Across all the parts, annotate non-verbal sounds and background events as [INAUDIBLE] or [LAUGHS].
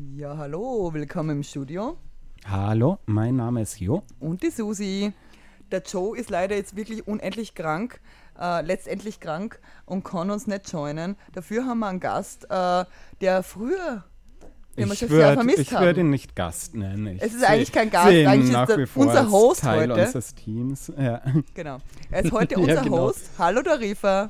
Ja, hallo, willkommen im Studio. Hallo, mein Name ist Jo. Und die Susi. Der Joe ist leider jetzt wirklich unendlich krank, äh, letztendlich krank und kann uns nicht joinen. Dafür haben wir einen Gast, äh, der früher, den Ich schon sehr würde würd ihn nicht Gast nennen. Ich Es ist eigentlich kein Gast, eigentlich ist vor unser Host Teil heute. unseres Teams. Ja. Genau. Er ist heute [LAUGHS] Ja, unser genau. Host. Hallo Darifa,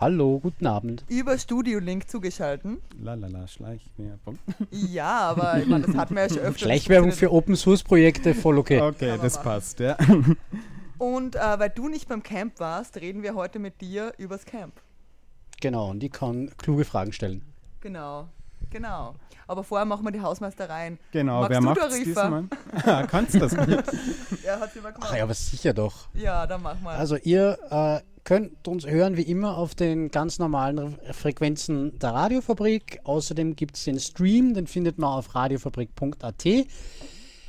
Hallo, guten Abend. über Studio Link zugeschalten. Lalala, Schleichwerbung. Ja, aber ich meine, das hatten wir ja schon öfter. Schleichwerbung für Open Source Projekte, voll okay. Okay, das machen. passt, ja. Und äh, weil du nicht beim Camp warst, reden wir heute mit dir übers Camp. Genau, und ich kann kluge Fragen stellen. Genau, genau. Aber vorher machen wir die Hausmeistereien. Genau, Magst wer du, macht diesmal? [LAUGHS] Ah, Kannst das gut. Er [LAUGHS] hat immer gemacht. Ach ja, aber sicher doch. Ja, dann mach mal. Also ihr äh, könnt uns hören wie immer auf den ganz normalen Re- Frequenzen der Radiofabrik. Außerdem gibt es den Stream, den findet man auf radiofabrik.at.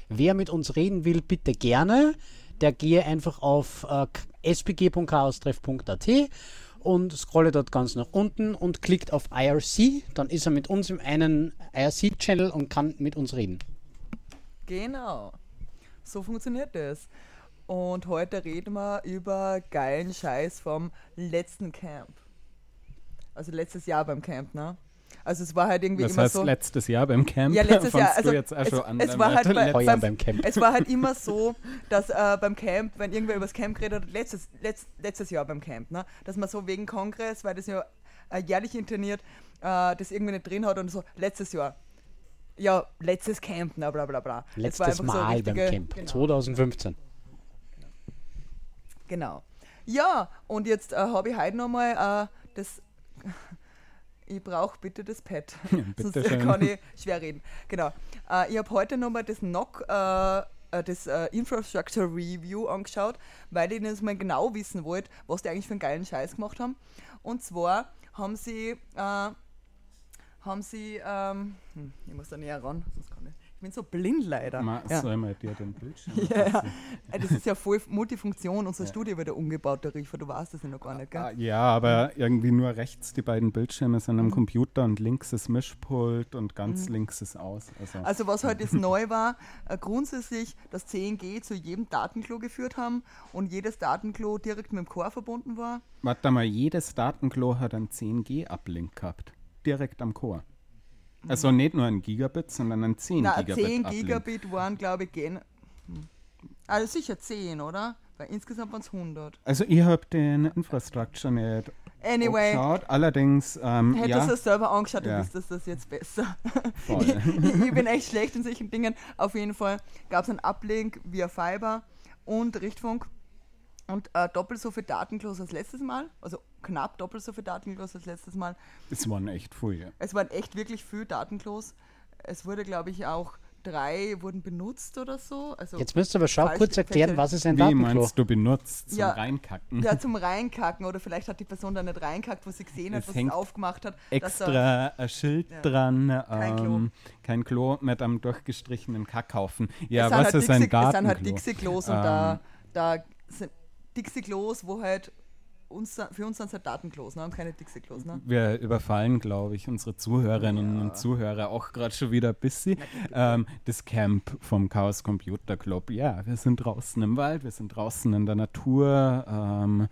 Wer mit uns reden will, bitte gerne. Der gehe einfach auf äh, spg.chaostreff.at und scrolle dort ganz nach unten und klickt auf IRC. Dann ist er mit uns im einen IRC-Channel und kann mit uns reden. Genau. So funktioniert das. Und heute reden wir über geilen Scheiß vom letzten Camp. Also letztes Jahr beim Camp, ne? Also es war halt irgendwie Das immer heißt, so. letztes Jahr beim Camp Ja, letztes fandst Jahr. Also du jetzt auch es, schon an es der war halt bei, beim, beim Camp. [LAUGHS] Es war halt immer so, dass äh, beim Camp, wenn irgendwer über das Camp geredet hat, letztes, letzt, letztes Jahr beim Camp, ne, dass man so wegen Kongress, weil das ja äh, jährlich interniert, äh, das irgendwie nicht drin hat und so, letztes Jahr. Ja, letztes Camp, na bla bla bla. Es war Letztes so Mal richtige- beim Camp, Genau. 2015. Genau. Ja, und jetzt äh, habe ich heute nochmal äh, das. Ich brauche bitte das Pad. [LAUGHS] Sonst Bitte schön. kann ich schwer reden. Genau. Äh, ich habe heute nochmal das NOC, äh, äh, das äh, Infrastructure Review angeschaut, weil ich das mal genau wissen wollte, was die eigentlich für einen geilen Scheiß gemacht haben. Und zwar haben sie, äh, haben sie, ähm, hm, ich muss da näher ran, sonst kann ich. Ich bin so blind leider. Ma, Ja. Soll mal dir den Bildschirm [LAUGHS] Ja, ja. Äh, Das ist ja voll [LAUGHS] Multifunktion. Unser Studio wird ja umgebaut, der Rifer. Du weißt das ja noch gar nicht, Ah, gell? Ja, aber irgendwie nur rechts die beiden Bildschirme sind Mhm. am Computer und links ist Mischpult und ganz links ist aus. Also, Also was halt [LAUGHS] jetzt neu war, äh, grundsätzlich das 10G zu jedem Datenklo geführt haben und jedes Datenklo direkt mit dem Core verbunden war. warte mal, jedes Datenklo hat einen 10G-Uplink gehabt. Direkt am Core. Also nicht nur ein Gigabit, sondern ein 10 Mhm. Na, Gigabit. 10 Uplink. Gigabit waren, glaube ich, gen hm. also sicher 10, oder? Weil insgesamt waren es 100. Also ich habe den Infrastructure nicht Anyway, angeschaut. Allerdings, ähm, hättest ja, du es selber angeschaut, Ja. wüsstest das jetzt besser. [LAUGHS] ich, ich bin echt schlecht in solchen Dingen. Auf jeden Fall gab es einen Uplink via Fiber und Richtfunk und äh, doppelt so viel Datenklos als letztes Mal. Also knapp doppelt so viel Datenklos als letztes Mal. das waren echt viel. Es waren echt wirklich viel Datenklos. Es wurde, glaube ich, auch drei wurden benutzt oder so. Also Jetzt müsst ihr aber schau kurz erklären, was ist ein Wie Datenklo? meinst du benutzt zum Ja. Reinkacken? Ja, zum Reinkacken oder vielleicht hat die Person da nicht reinkackt, was sie gesehen hat, Es was sie aufgemacht hat. dass da- Extra ein Schild Ja. dran, Kein Klo. ähm, kein Klo mit einem durchgestrichenen Kackhaufen. Ja, es sind was halt ist ein Dixie- Es sind halt Datenklo? Dixie-Klos und Ähm, da, da sind Dixie-Klos, wo halt uns, für uns sind es halt Datenklos ne? und keine Dixie-Klos. Ne? Wir überfallen, glaube ich, unsere Zuhörerinnen und Zuhörer auch gerade schon wieder ein bisschen. Ähm, das Camp vom Chaos Computer Club. Ja, wir sind draußen im Wald, wir sind draußen in der Natur. Ähm,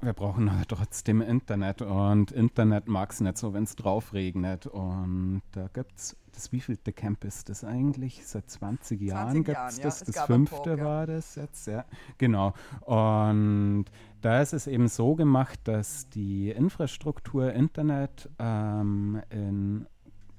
wir brauchen halt trotzdem Internet und Internet mag es nicht so, wenn es drauf regnet. Und da gibt es, das wievielte Camp ist das eigentlich? Seit 20 Jahren 20 gibt es ja. das. Es Das fünfte Talk, ja. war das jetzt, ja. Genau. Und da ist es eben so gemacht, dass die Infrastruktur Internet ähm, in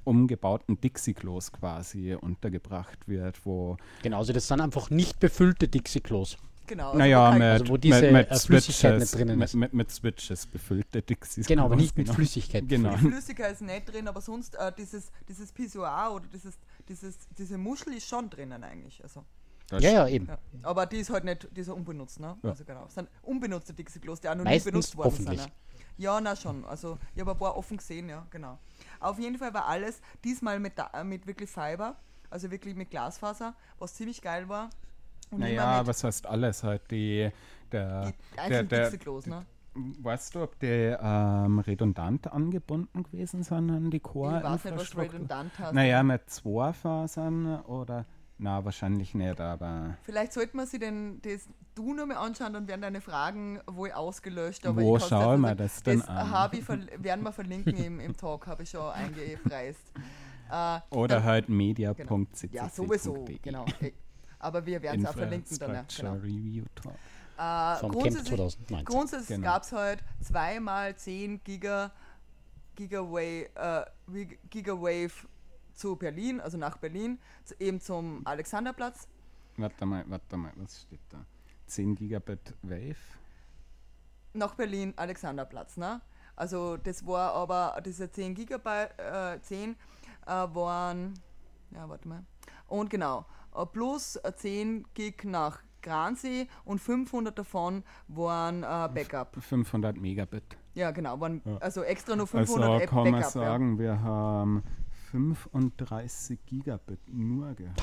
umgebauten Dixie-Klos quasi untergebracht wird, wo Genau, also das sind einfach nicht befüllte Dixie-Klos. Genau. also Naja, mit, Also wo diese, mit, mit, äh, Flüssigkeit Switches, nicht drinnen mit, ist. mit, mit Switches befüllte Dixies. Genau, aber nicht mit genau. Flüssigkeit. Genau. Die Flüssigkeit ist nicht drin, aber sonst äh, dieses, dieses Pissoir oder dieses, dieses, diese Muschel ist schon drinnen eigentlich. Also, Das Ja, ja, eben. ja. Aber die ist halt nicht, die ist ja unbenutzt, ne? Ja. Also genau. Es sind unbenutzte Dixie-Klos, die auch noch Meistens nie benutzt worden hoffentlich. sind. Ne? Ja, na schon. Also ich habe ein paar offen gesehen, ja, genau. Auf jeden Fall war alles diesmal mit, äh, mit wirklich Fiber, also wirklich mit Glasfaser, was ziemlich geil war. Und Naja, was heißt alles halt die, der, die der, der, Dixie-Klos, ne? weißt du, ob die ähm, redundant angebunden gewesen sind an die Ich weiß nicht, was redundant heißt. Naja, mit zwei Fasern oder, na, wahrscheinlich nicht, aber Vielleicht sollte man sich den, das du nur mal anschauen, dann werden deine Fragen wohl ausgelöscht. Aber Wo schauen wir das denn das an? habe ich werden wir verlinken im, im Talk, habe ich schon eingepreist. [LAUGHS] Äh, oder dann- halt genau. media.ccc.de. Ja, sowieso, genau. Aber wir werden es auch verlinken dann. Ja, Infrastructure genau. Review Talk. Äh, Vom Camp grundsätzlich 2019. grundsätzlich Genau. gab es halt zweimal 10 Giga, Gigawave, äh, Gigawave zu Berlin, also nach Berlin, zu, eben zum Alexanderplatz. Warte mal, warte mal, was steht da? 10 Gigabit Wave? nach Berlin Alexanderplatz. Ne? Also das war aber, diese 10 Gigabyte, äh, 10 äh, waren, ja warte mal, und genau, plus äh, 10 Gig nach Gransee und 500 davon waren äh, Backup. 500 Megabit. Ja genau, waren Ja. also extra nur 500 Also App kann man Backup. Ja. sagen, wir haben 35 Gigabit nur gehabt.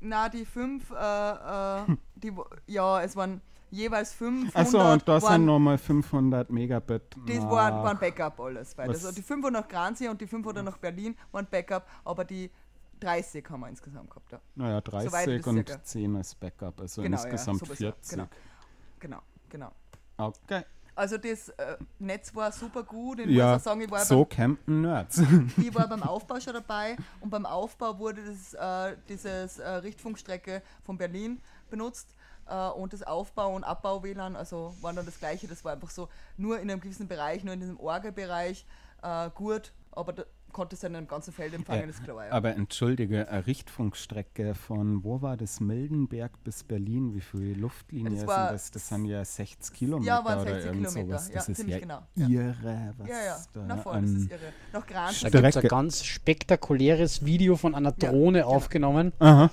Na, die 5, äh, äh, die, ja, es waren jeweils 500. Achso, und da sind waren, nochmal 500 Megabit. Das waren, waren Backup alles. Weil das, die 500 nach Gransee und die 500 nach Berlin waren Backup, aber die 30 haben wir insgesamt gehabt. Ja. Naja, Soweit 30 das und circa. 10 als Backup, also Genau, ja, insgesamt sowieso, 40. genau. Genau, genau. Okay. Also das äh, Netz war super gut. Ich Ja, muss auch sagen, ich war, so campen Nerds. beim, [LAUGHS] ich war beim Aufbau schon dabei und beim Aufbau wurde das, äh, dieses äh, Richtfunkstrecke von Berlin benutzt. Äh, und das Aufbau- und Abbau-WLAN, also waren dann das gleiche. Das war einfach so nur in einem gewissen Bereich, nur in diesem Orgelbereich äh, gut, aber da konnte es dann im ganzen Feld empfangen, ist klar. Ja. Aber entschuldige, eine Richtfunkstrecke von, wo war das, Mildenberg bis Berlin, wie viele Luftlinien Das war- sind das? Das sind ja 60 Kilometer Ja, waren oder 60 irgend Kilometer. sowas. Ja, Das ist ziemlich ja genau. Ja. irre, was Ja, ja, da na voll, das ist irre. Nach Graz Da ist gibt es ein ganz spektakuläres Video von einer Ja, Drohne genau. aufgenommen, Aha.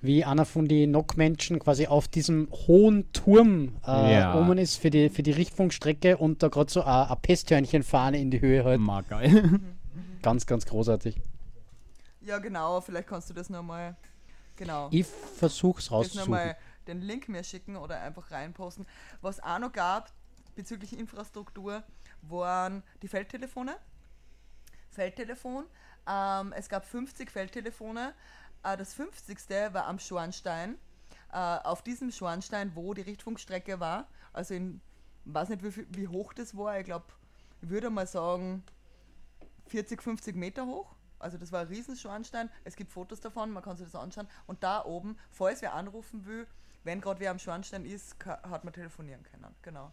wie einer von den NOC-Menschen quasi auf diesem hohen Turm äh, Ja. oben ist für die, für die Richtfunkstrecke und da gerade so ein ein Pesthörnchenfahne in die Höhe halt. Mal geil. Ganz, ganz großartig. Ja, genau, vielleicht kannst du das nochmal. Genau. Ich versuch's rauszusuchen. nochmal den Link mir schicken oder einfach reinposten. Was auch noch gab bezüglich Infrastruktur, waren die Feldtelefone. Feldtelefon. Ähm, es gab 50 Feldtelefone. Äh, das 50. war am Schornstein. Äh, auf diesem Schornstein, wo die Richtfunkstrecke war. Also in, weiß nicht, wie, wie hoch das war. Ich glaube, ich würde mal sagen 40, 50 Meter hoch. Also das war ein Riesenschornstein. Es gibt Fotos davon, man kann sich das anschauen. Und da oben, falls wer anrufen will, wenn gerade wer am Schornstein ist, hat man telefonieren können. Genau.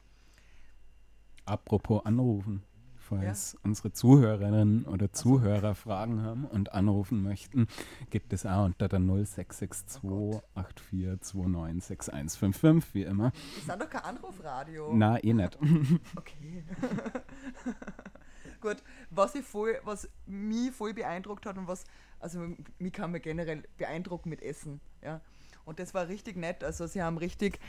Apropos anrufen. Falls unsere Zuhörerinnen oder Zuhörer Fragen haben und anrufen möchten, gibt es auch unter der 0662 8429 6155, wie immer. Das ist doch kein Anrufradio. Na, eh nicht. [LAUGHS] Okay. [LAUGHS] Gut, was, ich voll, was mich voll beeindruckt hat und was, also mich kann man generell beeindrucken mit Essen, ja. Und das war richtig nett. Also sie haben richtig,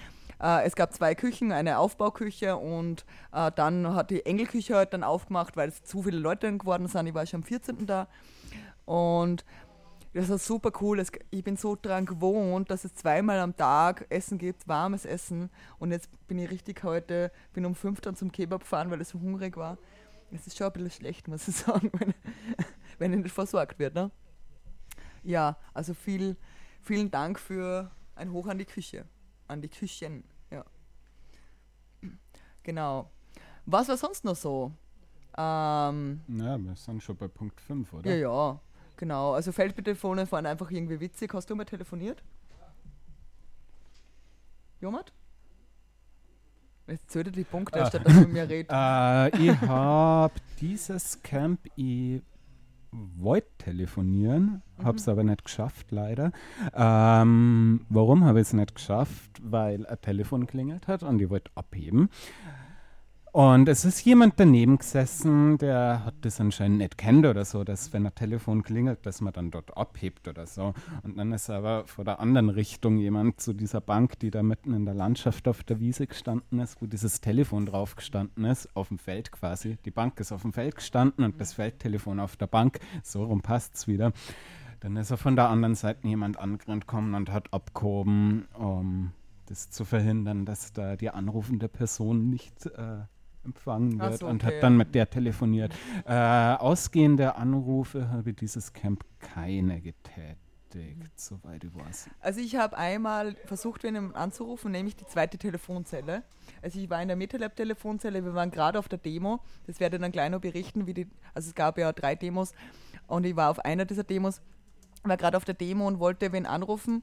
äh, es gab zwei Küchen, eine Aufbauküche und äh, dann hat die Engelküche halt dann aufgemacht, weil es zu viele Leute geworden sind. Ich war schon am 14. da. Und das war super cool. Ich bin so dran gewohnt, dass es zweimal am Tag Essen gibt, warmes Essen. Und jetzt bin ich richtig heute, bin um 5 dann zum Kebab gefahren, weil ich so hungrig war. Es ist schon ein bisschen schlecht, muss ich [LAUGHS] sagen, wenn, wenn ich nicht versorgt wird. Ne? Ja, also viel, vielen Dank für ein Hoch an die Küche. An die Küchen, ja. Genau. Was war sonst noch so? Ähm, Ja, wir sind schon bei Punkt 5, oder? ja, ja, genau. Also Feldtelefone waren einfach irgendwie witzig. Hast du mal telefoniert? Jomert? Jetzt zählt die Punkte, Ah. statt dass mit mir redet. [LAUGHS] Äh, ich habe dieses Camp, ich wollte telefonieren, habe es aber nicht geschafft, leider. Ähm, warum habe ich es nicht geschafft? Weil ein Telefon klingelt hat und ich wollte abheben. Und es ist jemand daneben gesessen, der hat das anscheinend nicht kennt oder so, dass wenn ein Telefon klingelt, dass man dann dort abhebt oder so. Und dann ist aber vor der anderen Richtung jemand zu dieser Bank, die da mitten in der Landschaft auf der Wiese gestanden ist, wo dieses Telefon drauf gestanden ist, auf dem Feld quasi. Die Bank ist auf dem Feld gestanden und das Feldtelefon auf der Bank. So rum passt es wieder. Dann ist er von der anderen Seite jemand angerannt gekommen und hat abgehoben, um das zu verhindern, dass da die anrufende Person nicht äh, empfangen wird so, und okay. hat dann mit der telefoniert. Äh, ausgehende Anrufe habe dieses Camp keine getätigt, soweit ich weiß. Also ich habe einmal versucht, wen anzurufen, nämlich die zweite Telefonzelle. Also ich war in der MetaLab-Telefonzelle, wir waren gerade auf der Demo. Das werde ich dann gleich noch berichten, wie die, also es gab ja drei Demos und ich war auf einer dieser Demos, war gerade auf der Demo und wollte wen anrufen.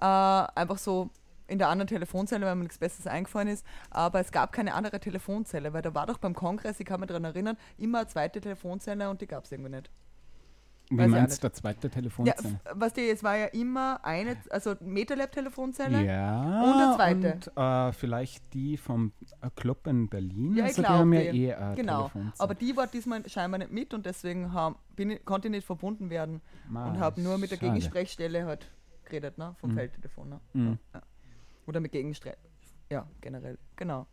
Äh, einfach so in der anderen Telefonzelle, weil mir nichts Besseres eingefallen ist. Aber es gab keine andere Telefonzelle, weil da war doch beim Kongress, ich kann mich daran erinnern, immer eine zweite Telefonzelle und die gab es irgendwie nicht. Wie Weiß ich meinst du, der zweite Ja, Telefonzelle? f- was die, es war ja immer eine, also MetaLab-Telefonzelle. Ja, Und eine zweite. und äh, vielleicht die vom äh, Club in Berlin. Ja, ich also die glaube. haben ja eh äh, genau. Aber die war diesmal scheinbar nicht mit und deswegen haben, bin ich, konnte ich nicht verbunden werden Ma, und habe nur mit der. Gegensprechstelle halt geredet, ne? Vom Mhm. Feldtelefon. Ne? Mhm. Ja. Oder mit Gegenstre Ja, generell. Genau.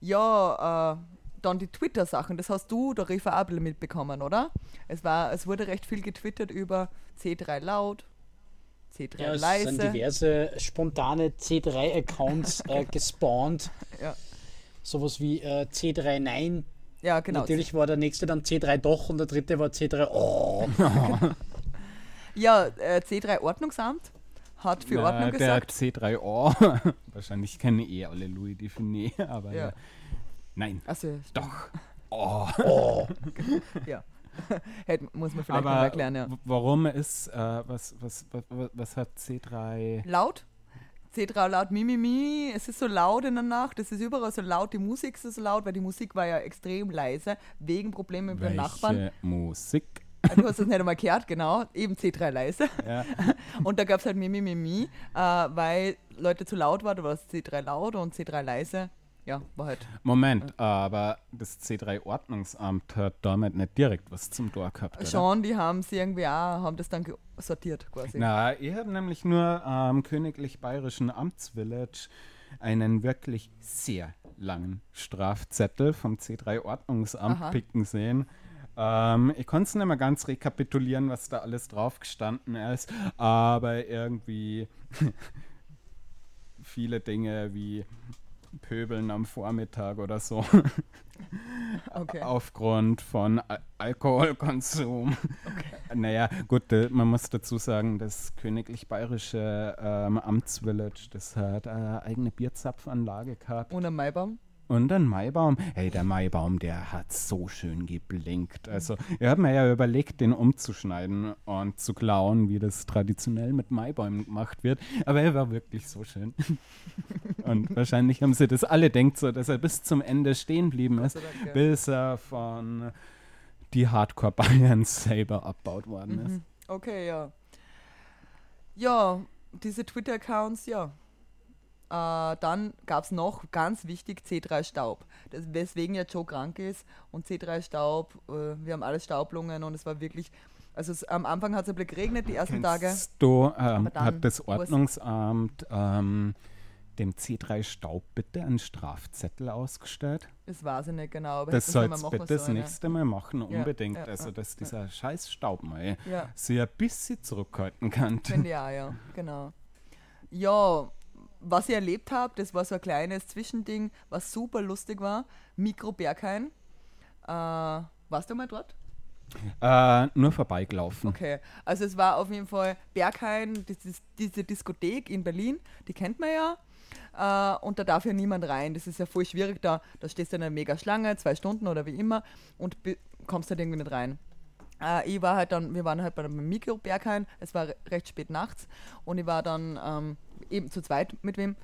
Ja, äh, dann die Twitter-Sachen, das hast du, der Rifa bisschen mitbekommen, oder? Es, war, es wurde recht viel getwittert über C3 laut, C3 Ja, es leise. sind diverse spontane C3-Accounts [LAUGHS] äh, gespawnt. Ja. Sowas wie äh, C3 Nein. ja, genau. Natürlich war der nächste dann C3 Doch und der dritte war C3 Oh. [LAUGHS] Ja, äh, C3 Ordnungsamt hat für Na, Ordnung der gesagt. C3O. [LAUGHS] Wahrscheinlich kennen eh alle Louis Define, [LAUGHS] aber Ja. ja. nein, Also, doch. Oh. [LAUGHS] ja. Hätte, muss man vielleicht aber erklären, ja. warum ist, äh, was, was, was, was- hat C3... Laut. C3 laut Mimimi, es ist so laut in der Nacht, es ist überall so laut, die Musik ist so laut, weil die Musik war ja extrem leise, wegen Problemen mit den Nachbarn. Welche Musik? Du hast das nicht einmal gehört, genau, eben C3 leise. Ja. [LAUGHS] Und da gab es halt Mimimi, äh, weil Leute zu laut waren, da war es C3 laut und C3 leise. Ja, war halt. Moment, aber das C3-Ordnungsamt hat damit nicht direkt was zum Tor gehabt, oder? Schon, die haben sie irgendwie auch, haben das dann sortiert quasi. Na, ich habe nämlich nur am Königlich Bayerischen Amtsvillage einen wirklich sehr langen Strafzettel vom C3-Ordnungsamt Aha. picken sehen. Ähm, ich konnte es nicht mehr ganz rekapitulieren, was da alles drauf gestanden ist, aber irgendwie [LAUGHS] viele Dinge wie Pöbeln am Vormittag oder so [LAUGHS] Okay. aufgrund von Al Alkoholkonsum. [LAUGHS] Naja, gut, äh, man muss dazu sagen, das Königlich Bayerische ähm, Amtsvillage, das hat eine eigene Bierzapfanlage gehabt. Ein Maibaum. Und ein Maibaum. Hey, der Maibaum, der hat so schön geblinkt. Also, ich habe mir ja überlegt, den umzuschneiden und zu klauen, wie das traditionell mit Maibäumen gemacht wird. Aber er war wirklich so schön. [LAUGHS] und wahrscheinlich haben sie das alle denkt so, dass er bis zum Ende stehen geblieben ist, Dank, bis er von die Hardcore Bayern selber abbaut worden ist. Mhm. Okay, ja. Ja, diese Twitter-Accounts, ja. Äh, dann gab es noch, ganz wichtig, C3 Staub. Das, weswegen ja Joe krank ist und C3 Staub, äh, wir haben alle Staublungen und es war wirklich, also es, am Anfang hat es ein bisschen geregnet, die ersten Tage. Kennst du, ähm, hat das Ordnungsamt ähm, dem C3 Staub bitte einen Strafzettel ausgestellt? Das weiß ich nicht genau, aber Das du machen bitte das ja. nächste Mal machen, Ja, unbedingt. ja, also, ja, dass ja. dieser scheiß Staub mal Ja. sich ein bisschen zurückhalten kann. Finde auch, ja, genau. Ja, was ich erlebt habe, das war so ein kleines Zwischending, was super lustig war. Mikro Berghain. Äh, warst du mal dort? Äh, nur vorbeigelaufen. Okay, also es war auf jeden Fall Berghain, das ist diese Diskothek in Berlin, die kennt man ja. Äh, und da darf ja niemand rein. Das ist ja voll schwierig. Da, da stehst du in einer mega Schlange, zwei Stunden oder wie immer, und kommst halt irgendwie nicht rein. Äh, ich war halt dann, wir waren halt bei einem Mikro Berghain, es war re- recht spät nachts und ich war dann ähm, eben zu zweit mit wem.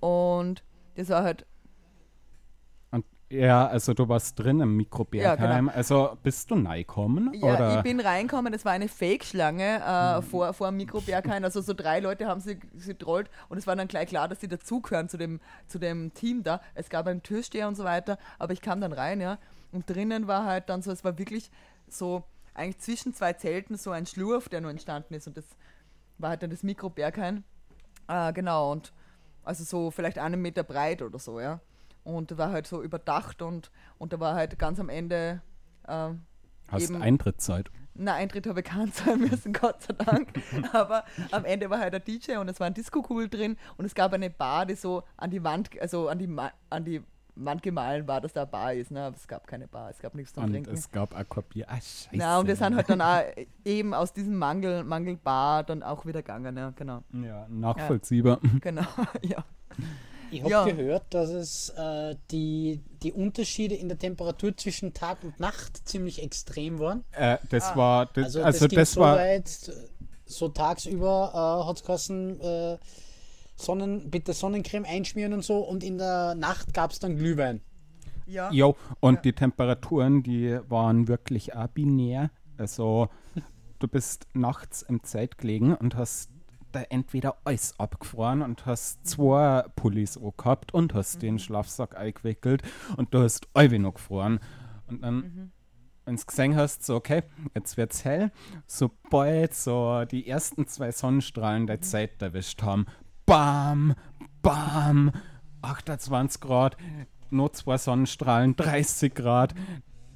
Und das war halt, Ja, also du warst drin im Mikrobergheim. Ja, Also bist du reingekommen? Ja, oder? ich bin reingekommen, das war eine Fake-Schlange äh, vor, vor dem Mikroberghain. Also so drei Leute haben sie getrollt und es war dann gleich klar, dass sie dazugehören zu dem, zu dem Team da. Es gab einen Türsteher und so weiter, aber ich kam dann rein, ja. Und drinnen war halt dann so, es war wirklich so, eigentlich zwischen zwei Zelten so ein Schlurf, der nur entstanden ist und das war halt dann das Mikroberghain. Äh, genau, und also so vielleicht einen Meter breit oder so, ja. Und war halt so überdacht und, und da war halt ganz am Ende äh, Hast eben- Eintrittszeit. na, Eintritt habe ich keinen zahlen müssen, [LAUGHS] Gott sei Dank. [LAUGHS] Aber am Ende war halt der DJ und es war ein Disco-Kugel drin und es gab eine Bar, die so an die Wand, also an die, an die Gemahlen war, dass da eine Bar ist. Ne? Aber es gab keine Bar, es gab nichts zum Und Trinken. es gab Aquabier. Ah, scheiße. Na, und wir sind halt dann auch eben aus diesem Mangel, Mangelbar dann auch wieder gegangen, ja, genau. Ja, nachvollziehbar. Genau, [LAUGHS] ja. Ich habe Ja. gehört, dass es äh, die, die Unterschiede in der Temperatur zwischen Tag und Nacht ziemlich extrem waren. Äh, das Ah. war, das, Also, also, das, ging das so war, weit, so tagsüber äh, hat es geheißen, äh, Sonnen, bitte Sonnencreme einschmieren und so und in der Nacht gab es dann Glühwein. Ja, Jo, und Ja. die Temperaturen, die waren wirklich auch binär. Also, du bist nachts im Zelt gelegen und hast da entweder alles abgefroren und hast zwei Pullis auch gehabt und hast den Schlafsack eingewickelt und du hast alle noch gefroren. Und dann, wenn du gesehen hast, so, okay, jetzt wird's hell, sobald so die ersten zwei Sonnenstrahlen dein Zelt erwischt haben, bam, bam, 28 Grad, nur zwei Sonnenstrahlen, 30 Grad,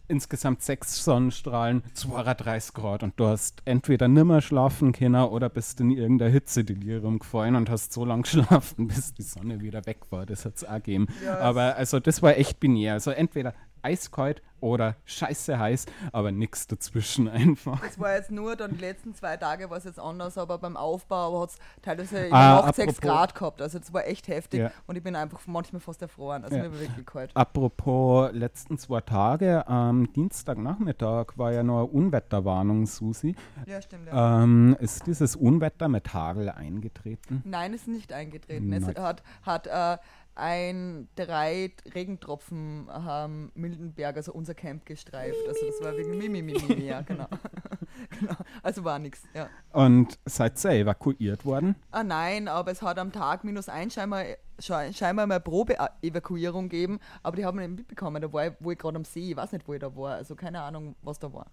insgesamt sechs Sonnenstrahlen, 32 Grad und du hast entweder nimmer schlafen können oder bist in irgendein Hitzedelirium gefallen und hast so lange [LAUGHS] geschlafen, bis die Sonne wieder weg war. Das hat es auch gegeben. Ja, aber also das war echt binär. Also entweder eiskalt oder scheiße heiß, aber nichts dazwischen [LAUGHS] einfach. Das war jetzt nur dann die letzten zwei Tage war es jetzt anders, aber beim Aufbau hat es teilweise Ah, Nacht 6 apropos- Grad gehabt. Also das war echt heftig Ja. und ich bin einfach manchmal fast erfroren. Also Ja. mir war wirklich kalt. Apropos letzten zwei Tage, am Dienstagnachmittag war ja noch eine Unwetterwarnung, Susi. Ja, stimmt. Ja. Ähm, ist dieses Unwetter mit Hagel eingetreten? Nein, es ist nicht eingetreten. Es Nein. hat, hat äh, ein, drei Regentropfen haben Mildenberg, also unser Camp, gestreift. Also das war wegen Mimi, Mimi, Mimi, ja, genau. [LAUGHS] genau. Also war nichts, ja. Und seid ihr evakuiert worden? Ah nein, aber es hat am Tag minus ein scheinbar, schei- scheinbar mal Probe-Evakuierung gegeben, aber die haben wir nicht mitbekommen. Da war ich, wo ich gerade am See, ich weiß nicht, wo ich da war. Also keine Ahnung, was da war.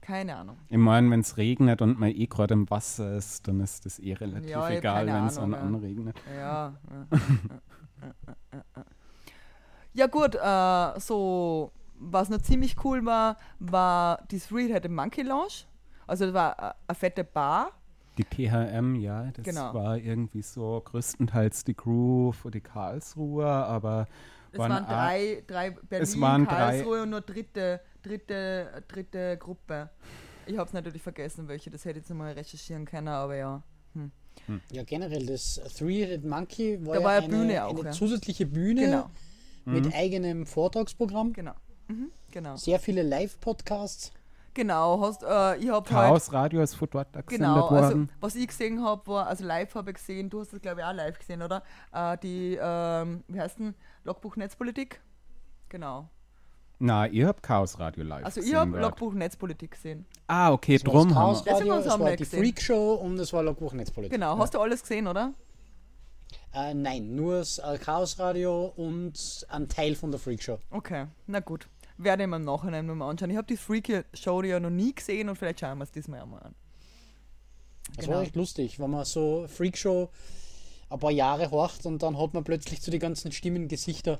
Keine Ahnung. Ich meine, wenn es regnet und man eh gerade im Wasser ist, dann ist das eh relativ Ja, egal, wenn es an Ahnung, ja. anregnet. Ja. ja. [LAUGHS] ja gut, äh, so was noch ziemlich cool war, war die Three-Headed Monkey Lounge. Also das war äh, eine fette Bar. Die THM, ja, das Genau. war irgendwie so größtenteils die Crew für die Karlsruher, aber Es waren waren, drei, drei Berlin, es waren drei- Karlsruhe und nur dritte, dritte, dritte Gruppe. Ich habe es natürlich vergessen, welche. Das hätte ich jetzt mal recherchieren können, aber ja. Ja, generell, das Three-Headed Monkey war Da ja, war ja eine, Bühne auch, eine ja. zusätzliche Bühne Genau, mit eigenem Vortragsprogramm. genau. Mhm, genau. Sehr viele Live-Podcasts. Genau, hast, äh, ich habe halt Chaos Radio ist von dort Genau, also worden. was ich gesehen habe, war, also live habe ich gesehen, du hast das glaube ich auch live gesehen, oder? Äh, die, ähm, wie heißt denn, Logbuch Netzpolitik? Genau. Na, ihr habt Chaos Radio live Also ich habe. Logbuch Netzpolitik gesehen. Ah, okay, Das war drum das haben wir. Das haben wir es am war die. Freak Show und es war Logbuch Netzpolitik. Genau, hast du alles gesehen, oder? Äh, nein, nur das äh, Chaos Radio und ein Teil von der Freak Show. Okay, na gut. Werde ich mir im Nachhinein mal anschauen. Ich habe die Freaky Show ja noch nie gesehen und vielleicht schauen wir es diesmal einmal an. Das Genau. war echt lustig, wenn man so Freak Show ein paar Jahre horcht und dann hat man plötzlich zu die ganzen Stimmen Gesichter.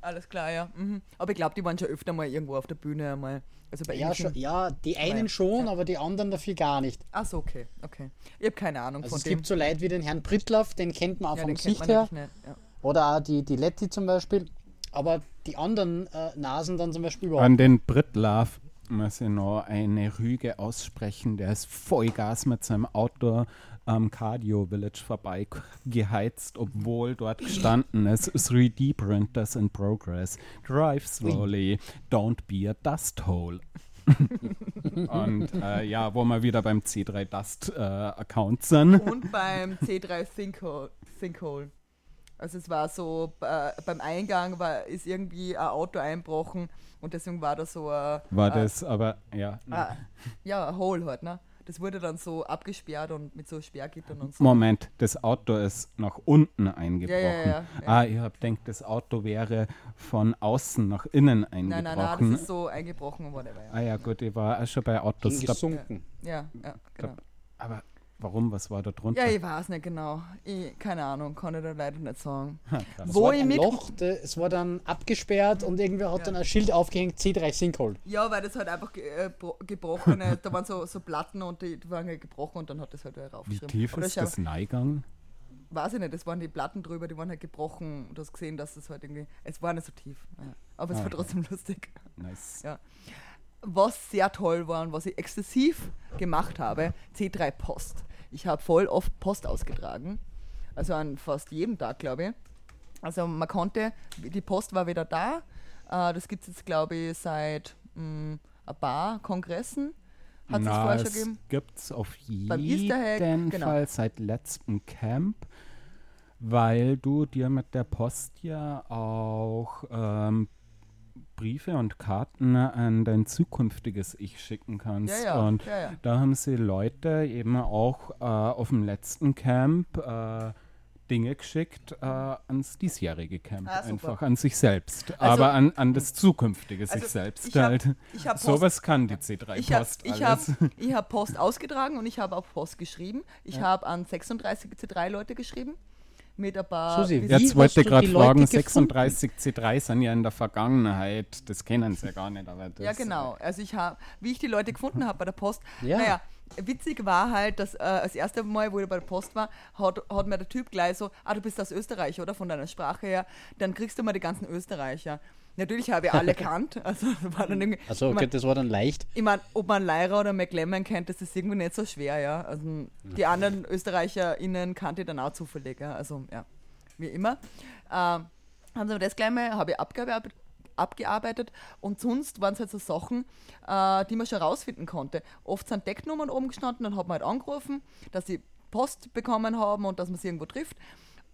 Alles klar, ja. Mhm. Aber ich glaube, die waren schon öfter mal irgendwo auf der Bühne einmal. Also bei Ja, schon, ja, die einen ja. schon, aber die anderen dafür gar nicht. Ach so, okay, okay. Ich habe keine Ahnung Also von es dem. gibt so Leute wie den Herrn Prittlaff, den kennt man auch ja, vom Gesicht her. nicht. Ja. Oder auch die, die Letty zum Beispiel. Aber die anderen äh, Nasen dann zum Beispiel überhaupt. An den Britlav muss ich noch eine Rüge aussprechen. Der ist Vollgas mit seinem Auto am Cardio Village vorbei geheizt, obwohl dort gestanden ist 3D Printers in Progress. Drive slowly, don't be a dust hole. [LAUGHS] Und äh, ja, wo wir wieder beim C3 Dust äh, Account sind. Und beim C3 Sinkhole. Sinkhole. Also es war so, äh, beim Eingang war, ist irgendwie ein Auto einbrochen und deswegen war da so ein, War äh, das aber, ja. äh, ja, ein Hole halt, ne? Das wurde dann so abgesperrt und mit so Sperrgittern und so. Moment, das Auto ist nach unten eingebrochen. Ja, ja, ja, ja. Ah, ich hab gedacht, das Auto wäre von außen nach innen eingebrochen. Nein, nein, nein, das ist so eingebrochen worden. ah ja, gut, ich war auch schon bei Autos. Gesunken. Ja, ja, genau. aber warum, was war da drunter? Ja, ich weiß nicht genau. Ich, keine Ahnung, kann ich da leider nicht sagen. [LAUGHS] Ha, krass. Es Wo war ich Loch, de- es war dann abgesperrt und irgendwer hat dann ein Schild aufgehängt, C3 Sinkhole. Ja, weil das halt einfach ge äh, bro- gebrochene, [LAUGHS] da waren so, so Platten und die, die waren halt gebrochen und dann hat das halt wieder Wie raufgeschrieben. tief Oder ist das Neigang? Weiß ich nicht, das waren die Platten drüber, die waren halt gebrochen. Du hast gesehen, dass es halt irgendwie, es war nicht so tief. Ja. Aber es Ah, war okay. trotzdem [LAUGHS] lustig. Nice. Ja. Was sehr toll war und was ich exzessiv gemacht habe, C3 Post. Ich habe voll oft Post ausgetragen. Also an fast jedem Tag, glaube ich. Also man konnte, die Post war wieder da. Äh, das gibt es jetzt, glaube ich, seit mh, ein paar Kongressen. Hat es vorher schon es gegeben? auf Beim Easter Egg, jeden genau. Fall seit letztem Camp, weil du dir mit der Post ja auch ähm, Briefe und Karten an dein zukünftiges Ich schicken kannst. Ja, ja, Und ja, da haben sie Leute eben auch äh, auf dem letzten Camp äh, Dinge geschickt äh, ans diesjährige Camp, Ah, einfach an sich selbst, Also- aber an, an das zukünftige Also sich selbst ich hab- halt. ich hab Post- Sowas kann die C3 Ich habe Post ich hab, hab Post ausgetragen und ich habe auch Post geschrieben. Ich habe an 36 C3 Leute geschrieben. Mit ein paar. Susi, Jetzt wollte ich gerade fragen, gefunden? 36 C3 sind ja in der Vergangenheit, das kennen sie ja gar nicht. Aber das, Ja, genau. Also ich habe, wie ich die Leute gefunden habe bei der Post, [LAUGHS] Ja. naja, witzig war halt, dass äh, das erste Mal, wo ich bei der Post war, hat, hat mir der Typ gleich so, ah, du bist aus Österreich, oder? Von deiner Sprache her, dann kriegst du mal die ganzen Österreicher. Natürlich habe ich alle kannt. Also [LAUGHS] war dann irgendwie. Also ich okay, mein, das war dann leicht. ich mein, ob man Leira oder McLemmon kennt, das ist irgendwie nicht so schwer, ja. Also die anderen ÖsterreicherInnen kannte ich dann auch zufällig, ja. Also ja, wie immer. Ähm, haben sie das gleich mal, habe ich abgearbeitet, abgearbeitet und sonst waren es halt so Sachen, äh, die man schon rausfinden konnte. Oft sind Decknummern oben gestanden, dann hat man halt angerufen, dass sie Post bekommen haben und dass man sie irgendwo trifft.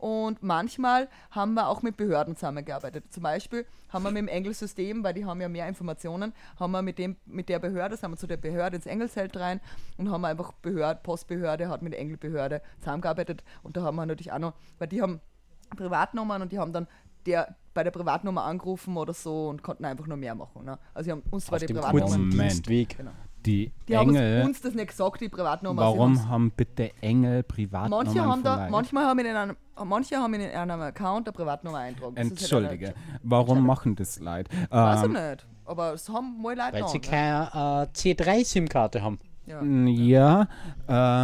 Und manchmal haben wir auch mit Behörden zusammengearbeitet. Zum Beispiel haben wir mit dem Engelsystem, weil die haben ja mehr Informationen, haben wir mit, dem, mit der Behörde, sind wir zu der Behörde ins Engelszelt rein und haben einfach Behörde, Postbehörde hat mit der Engelbehörde zusammengearbeitet. Und da haben wir natürlich auch noch, weil die haben Privatnummern und die haben dann der bei der Privatnummer angerufen oder so und konnten einfach nur mehr machen. Ne? Also sie haben uns zwar Auf die Privatnummer. kurzen. Dienstweg. Genau. Die, Die haben Engel, uns, uns das nicht gesagt, die Privatnummer. sie warum haben bitte Engel Privatnummern Manche haben, da, manchmal haben in einem, manche haben in einem Account eine Privatnummer eintragen. Halt Entschuldige, eine- warum machen das Leid? Weiß ich Ähm, nicht. Aber es haben mal Leute Weil sie an, ne? keine äh, C3-SIM-Karte haben. ja. Ja,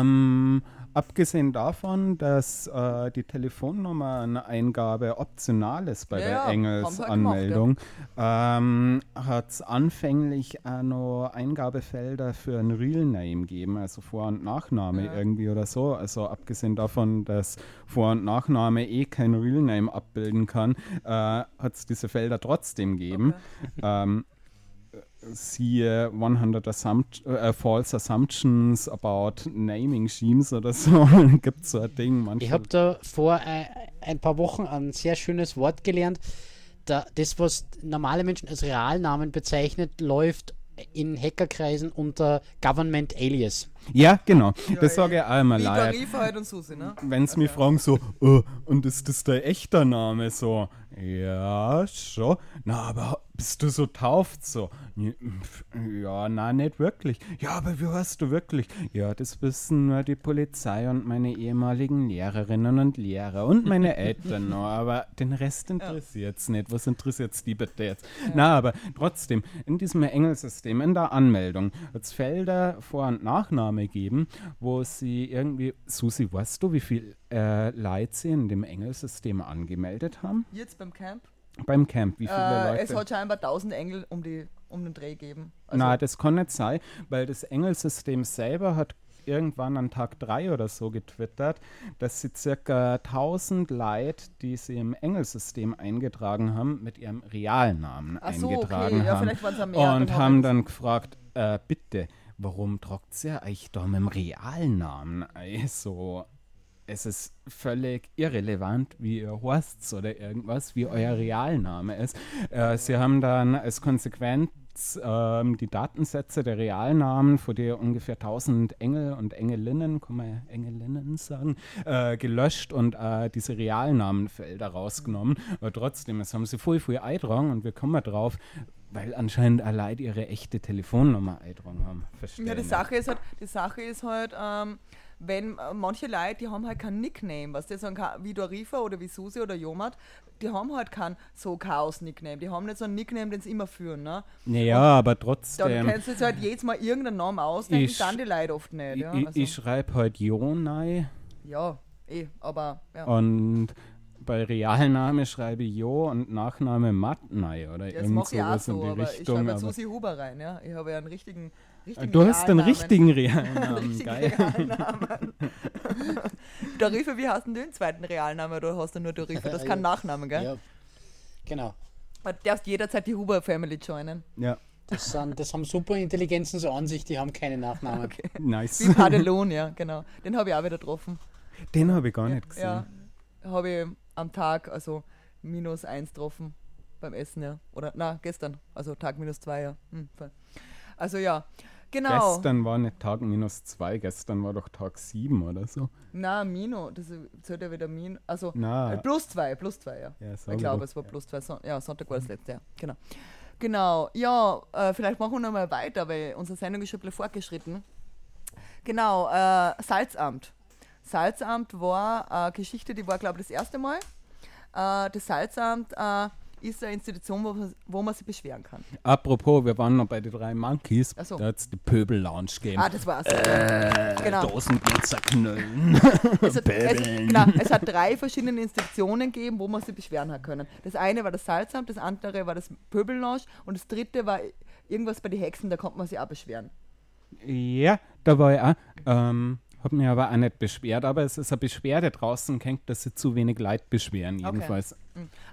ähm, abgesehen davon, dass äh, die Telefonnummerneingabe optional ist bei Ja, der ja, Engels-Anmeldung, ähm, hat es anfänglich auch noch Eingabefelder für ein Real Name gegeben, also Vor- und Nachname Ja. irgendwie oder so. Also abgesehen davon, dass Vor- und Nachname eh kein Real Name abbilden kann, äh, hat es diese Felder trotzdem gegeben. Ähm, siehe 100 Assumpt äh, False Assumptions about Naming Schemes oder so. [LAUGHS] Gibt so ein Ding manchmal. Ich habe da vor äh, ein paar Wochen ein sehr schönes Wort gelernt. Da, das, was normale Menschen als Realnamen bezeichnet, läuft in Hackerkreisen unter Government Alias. Ja, genau. das Ja, sage ich auch immer Wie leid. Tarifa halt und Susi, ne? Wenn sie mich fragen, so, oh, und ist das der echter Name? So, ja, schon. Na, aber bist du so tauft? So, ja, na, nicht wirklich. Ja, aber wie heißt du wirklich? Ja, das wissen nur die Polizei und meine ehemaligen Lehrerinnen und Lehrer und meine [LAUGHS] Eltern noch. Aber den Rest interessiert es nicht. Was interessiert die bitte jetzt? Na, aber trotzdem, in diesem Engelsystem, in der Anmeldung, es Felder Vor- und Nachname geben, wo sie irgendwie, Susi, weißt du, wie viel äh, Leute sie in dem Engelsystem angemeldet haben? Jetzt beim Camp. Beim Camp, wie viele Äh, Leute? es hat scheinbar 1000 Engel um, die, um den Dreh gegeben. Also, Na, das kann nicht sein, weil das Engelsystem selber hat irgendwann an Tag 3 oder so getwittert, dass sie circa 1000 Leute, die sie im Engelsystem eingetragen haben, mit ihrem Realnamen Ach so, okay. eingetragen Ja, haben. ja und haben dann gefragt, äh, bitte, warum tragt ihr euch da mit dem Realnamen ein? So, es ist völlig irrelevant, wie ihr heißt oder irgendwas, wie euer Realname ist. Äh, sie haben dann als Konsequenz ähm, die Datensätze der Realnamen, vor der ungefähr 1000 Engel und Engelinnen, kann man Engelinnen sagen, äh, gelöscht und äh, diese Realnamenfelder rausgenommen. Aber trotzdem, das haben sie voll viel eingetragen und wir kommen drauf, weil anscheinend allein ihre echte Telefonnummer eingetragen haben. Verstehe Ja, die. Sache ist halt, die Sache ist halt, ähm, wenn äh, manche Leute, die haben halt kein Nickname, was die sagen, wie Dorifa oder wie Susi oder Jomat, die haben halt kein so Chaos-Nickname. Die haben nicht so ein Nickname, den sie immer führen. Ne? Naja, aber Dann trotzdem. kannst du jetzt halt jedes Mal irgendeinen Namen ausdenken, Ich- dann die Leute oft nicht. Ich, Ja, ich, also, ich schreibe heute Jonai ja eh, aber ja. und bei Realname schreibe ich Jo und Nachname Matnei oder Ja, das irgend mache ich auch sowas in so, die aber ich Richtung. schreibe Susi Huber rein. Ja? Ich habe ja einen richtigen, richtigen du hast [LAUGHS] einen richtigen Realnamen, richtigen geil. Realnamen. [LAUGHS] Wie hast denn du den zweiten Realnamen oder hast du nur Dorifa? Das [LAUGHS] Ja. Nachname, gell? Ja, genau. Du darfst jederzeit die Huber-Family joinen. Ja, Das, sind, das haben Superintelligenzen so an sich, die haben keine Nachnamen. Okay. nice. Wie Padelon, ja, genau. Den habe ich auch wieder getroffen. Den habe ich gar nicht gesehen. Ja, habe ich am Tag, also minus eins getroffen beim Essen, ja. Oder, na, gestern, also Tag minus zwei, ja. Hm, also ja, genau. Gestern war nicht Tag minus zwei, gestern war doch Tag sieben oder so. Na, Mino, das zählt ja wieder Min, also Na. äh, plus zwei, plus zwei, ja. Ja, ich glaube, es war plus zwei, Son ja, Sonntag war das letzte, ja, genau. Genau, ja, äh, vielleicht machen wir noch mal weiter, weil unsere Sendung ist schon ein bisschen fortgeschritten. Genau, äh, Salzamt. Salzamt war eine Geschichte, die war, glaube ich, das erste Mal. Äh, das Salzamt äh, ist eine Institution, wo, man- wo man sich beschweren kann. Apropos, wir waren noch bei den drei Monkeys. Ach so. Da hat es die Pöbel-Lounge gegeben. Ah, das war's. äh, genau. Dosenbier zerknüllen. [LAUGHS] Es hat, es, genau, es hat drei verschiedene Institutionen gegeben, wo man sich beschweren hat können. Das eine war das Salzamt, das andere war das Pöbellounge und das dritte war irgendwas bei den Hexen, da konnte man sich auch beschweren. Ja, da war ich auch. Ähm, hab mich aber auch nicht beschwert, aber es ist eine Beschwerde draußen, kennt, dass sie zu wenig Leid beschweren, jedenfalls.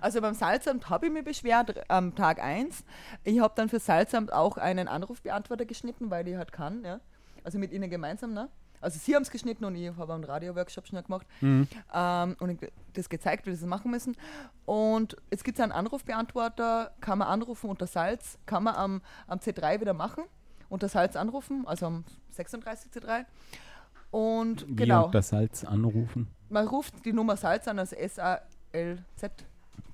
Also beim Salzamt habe ich mich beschwert am Tag 1. Ich habe dann für Salzamt auch einen Anrufbeantworter geschnitten, weil ich halt kann, ja. Also mit ihnen gemeinsam, ne? Also sie haben es geschnitten und ich habe einen Radio-Workshop schnell gemacht ähm, und das gezeigt, wie sie das machen müssen. Und jetzt gibt es einen Anrufbeantworter, kann man anrufen unter Salz, kann man am, am C3 wieder machen, unter Salz anrufen, also am 36 C3. Und Wie genau, unter Salz anrufen. man ruft die Nummer Salz an, also S-A-L-Z.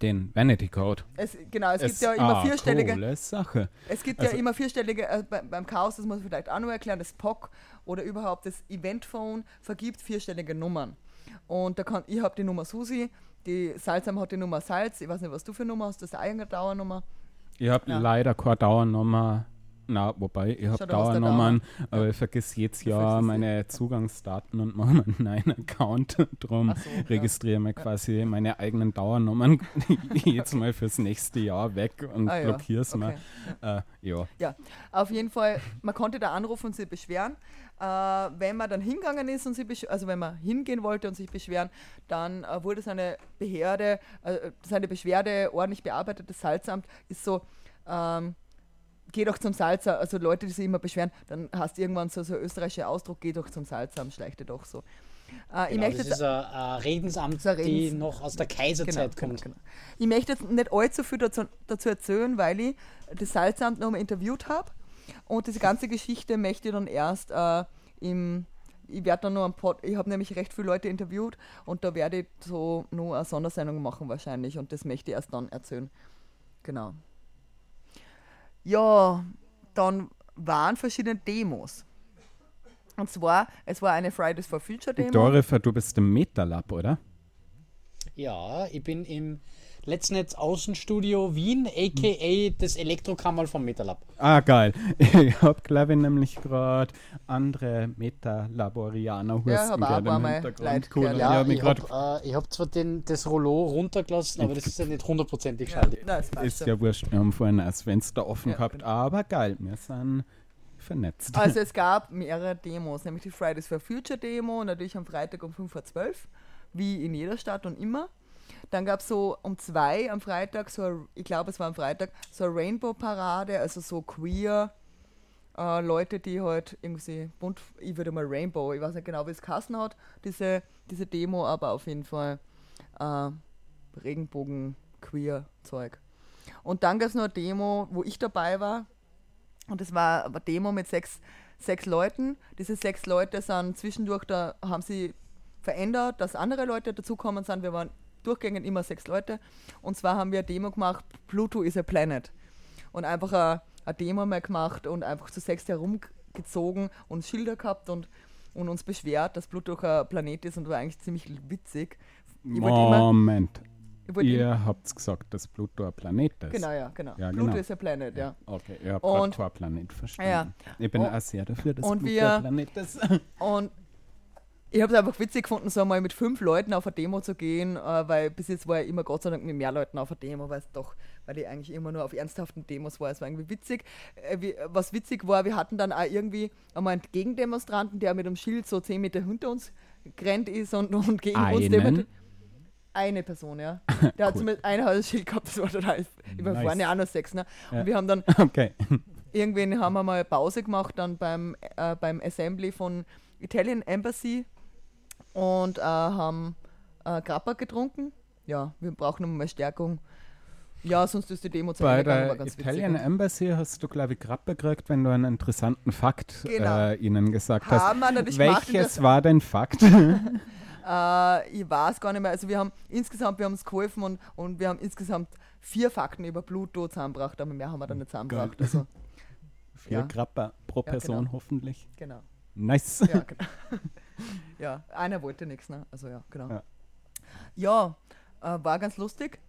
Den Vanity Code. Es, genau, es, gibt Es- ja immer vierstellige. Coole Sache. Es gibt Also- ja immer vierstellige, äh, bei, beim Chaos, das muss ich vielleicht auch noch erklären, das POC oder überhaupt das Eventphone vergibt vierstellige Nummern. Und da kann, ich habe die Nummer Susi, die Salzam hat die Nummer Salz, ich weiß nicht, was du für Nummer hast, das ist eine eigene Dauernummer. Ich habe Ja. leider keine Dauernummer. Na, wobei, ich habe eine Dauernummern, aber ich vergesse jetzt ja meine Zugangsdaten und mache [LAUGHS] einen neuen Account. [LAUGHS] Drum so, ja. registriere mir quasi meine eigenen Dauernummern [LAUGHS] jetzt mal fürs nächste Jahr weg und Ah ja, blockiere es mal. okay. Äh, ja. Ja, auf jeden Fall, man konnte da anrufen und sich beschweren. Äh, wenn man dann hingegangen ist und sich also wenn man hingehen wollte und sich beschweren, dann äh, wurde seine Behörde, äh, seine Beschwerde ordentlich bearbeitet. Das Salzamt ist so, ähm, geh doch zum Salzer, also Leute, die sich immer beschweren, dann hast du irgendwann so so österreichischer Ausdruck, geh doch zum Salzamt, schleichte doch so. Äh, ich Genau, möchte das ist ein, ein Redensamt, ist ein die Redens- noch aus der Kaiserzeit genau, kommt. Genau, genau. Ich möchte jetzt nicht allzu viel dazu, dazu erzählen, weil ich das Salzamt nochmal interviewt habe. Und diese ganze Geschichte möchte ich dann erst äh, im. Ich werde dann noch ein Pod, ich habe nämlich recht viele Leute interviewt und da werde ich so nur eine Sondersendung machen wahrscheinlich und das möchte ich erst dann erzählen. Genau. Ja, dann waren verschiedene Demos. Und zwar, es war eine Fridays for Future Demo. Dorifer, du bist im Metalab, oder? Ja, ich bin im Letznetz Außenstudio Wien, a.k.a. das Elektrokammerl vom Metalab. Ah, geil. [LAUGHS] Ich habe, glaube ich, nämlich gerade andere Metalaborianer Ja, husten hab gerade im Mal Hintergrund. Cool. ja. ich Ja, habe habe äh, ich hab zwar den, das Rollo runtergelassen, aber das ist ja nicht hundertprozentig schade. Nein, passt Ist ja wurscht, wir haben vorhin das Fenster offen Ja, gehabt, genau. aber geil, wir sind vernetzt. Also es gab mehrere Demos, nämlich die Fridays for Future Demo, natürlich am Freitag um 5 vor 12, wie in jeder Stadt und immer. Dann gab es so um zwei am Freitag, so, ein- ich glaube es war am Freitag, so eine Rainbow-Parade, also so queer, äh, Leute, die halt irgendwie bunt, ich würde mal Rainbow, ich weiß nicht genau, wie es Kassen hat, diese, diese Demo, aber auf jeden Fall äh, Regenbogen, queer Zeug. Und dann gab es noch eine Demo, wo ich dabei war. Und das war eine Demo mit sechs, sechs Leuten. Diese sechs Leute sind zwischendurch, da haben sie verändert, dass andere Leute dazukommen sind. Wir waren durchgängig immer sechs Leute. Und zwar haben wir eine Demo gemacht, Pluto is a Planet. Und einfach eine, eine Demo mal gemacht und einfach zu sechs herumgezogen und Schilder gehabt und, und uns beschwert, dass Pluto ein Planet ist und war eigentlich ziemlich witzig. Ich Moment. Ihr habt gesagt, dass Pluto ein Planet ist. Genau, ja, genau. Ja, Pluto genau. ist a Planet, ja. Okay, ich habe Und- Planet verstanden. Ja. Ich bin Und- auch sehr dafür, dass Pluto wir- ein Planet ist. [LAUGHS] Und ich habe es einfach witzig gefunden, so mal mit fünf Leuten auf eine Demo zu gehen, äh, weil bis jetzt war ich immer Gott sei Dank mit mehr Leuten auf eine Demo, weil es doch, weil ich eigentlich immer nur auf ernsthaften Demos war. Es war irgendwie witzig. Äh, was witzig war, wir hatten dann auch irgendwie einmal einen Gegendemonstranten, der mit dem Schild so zehn Meter hinter uns gerannt ist und, und gegen uns Einen? demonstriert. Eine Person, ja. [LAUGHS] Der hat Cool. zumindest ein halbes Schild gehabt, das war total. Ich war Nice. vorne auch noch sechs, ne? Ja. Und wir haben dann [LAUGHS] Okay. irgendwann haben wir mal Pause gemacht dann beim, äh, beim Assembly von Italian Embassy und äh, haben äh, Grappa getrunken. Ja, wir brauchen mal Stärkung. Ja, sonst ist die Demo zu Bei der ganz Italian witzig. Embassy hast du, glaube ich, Grappe gekriegt, wenn du einen interessanten Fakt Genau. äh, ihnen gesagt Haben hast. Welches war dein Fakt? [LAUGHS] Äh, ich weiß gar nicht mehr. Also wir haben insgesamt, wir haben es geholfen und, und wir haben insgesamt vier Fakten über Pluto zusammengebracht, aber mehr haben wir dann nicht zusammengebracht. Geil. Also, Vier Ja. Grappa pro Ja, Person genau. hoffentlich. genau. Nice. Ja, genau. [LAUGHS] [LAUGHS] ja, einer wollte nichts, ne? Also ja, genau. Ja. Ja, äh, war ganz lustig.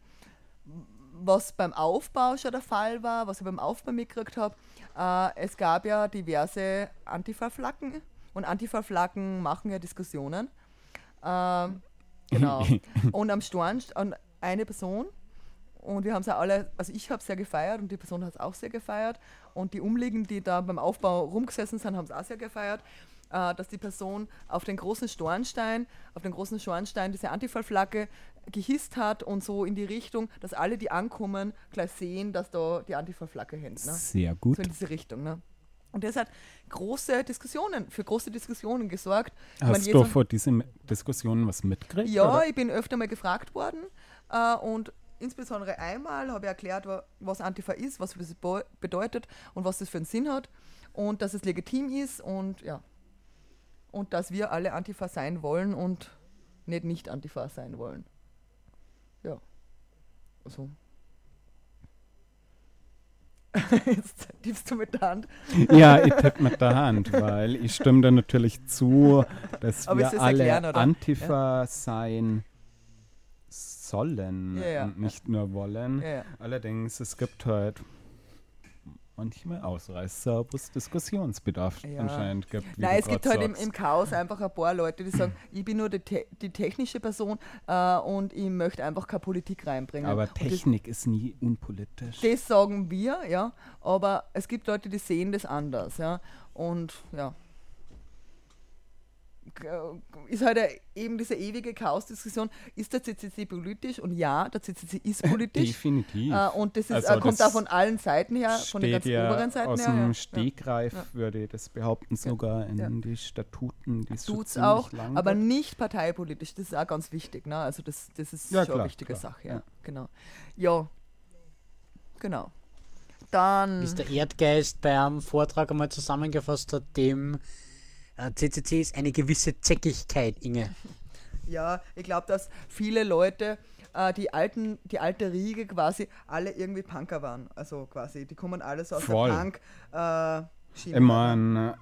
Was beim Aufbau schon der Fall war, was ich beim Aufbau mitgekriegt habe, äh, es gab ja diverse Antifa-Flaggen und Antifa-Flaggen machen ja Diskussionen. Ähm, genau. [LAUGHS] und am Storn stand eine Person und wir haben es ja alle, also ich habe es sehr gefeiert und die Person hat es auch sehr gefeiert und die Umliegenden, die da beim Aufbau rumgesessen sind, haben es auch sehr gefeiert, äh, dass die Person auf den großen Schornstein, auf den großen Schornstein diese Antifa-Flagge gehisst hat und so in die Richtung, dass alle, die ankommen, gleich sehen, dass da die Antifa-Flagge hängt. Ne? Sehr gut. So in diese Richtung. Ne? Und das hat große Diskussionen, für große Diskussionen gesorgt. Hast meine, du vor diesen Diskussionen was mitgekriegt? ja, oder? ich bin öfter mal gefragt worden äh, und insbesondere einmal habe ich erklärt, wa- was Antifa ist, was das beu- bedeutet und was das für einen Sinn hat und dass es legitim ist und ja. Und dass wir alle Antifa sein wollen und nicht nicht Antifa sein wollen. Ja. Also. [LAUGHS] Jetzt tippst du mit der Hand. Ja, ich tippe mit der Hand, weil ich stimme da natürlich zu, dass Aber wir alle erklären? Antifa sein sollen Ja, ja. und nicht nur wollen. Ja, ja. Allerdings, es gibt halt manchmal Ausreißer, wo es Diskussionsbedarf Ja. anscheinend gibt. Nein, es gibt halt im, im Chaos einfach ein paar Leute, die sagen, ich bin nur die, te die technische Person äh, und ich möchte einfach keine Politik reinbringen. Aber Technik ist nie unpolitisch. Das, das sagen wir, ja, aber es gibt Leute, die sehen das anders, ja. Und ja. G- Ist halt eben diese ewige Chaos-Diskussion, ist der CCC politisch? Und ja, der CCC ist politisch. Definitiv. Äh, und das ist, Also äh, kommt das auch von allen Seiten her, von den ganz ja oberen Seiten aus her. dem ja. Stegreif, Ja. würde ich das behaupten, sogar in Ja. die Statuten, die es Tut's ziemlich auch, lang aber nicht parteipolitisch. Das ist auch ganz wichtig. Ne? Also das, das ist Ja, schon klar, eine wichtige klar, Sache. Ja. ja. Genau. Ja, genau. Dann, Wie es der Erdgeist bei einem Vortrag einmal zusammengefasst hat, dem äh, CCC ist eine gewisse Zäckigkeit, Inge. ja, ich glaube, dass viele Leute, äh, die alten, die alte Riege quasi, alle irgendwie Punker waren. Also quasi, die kommen alles aus Voll. der Punk. Äh, Schiene, Ich meine,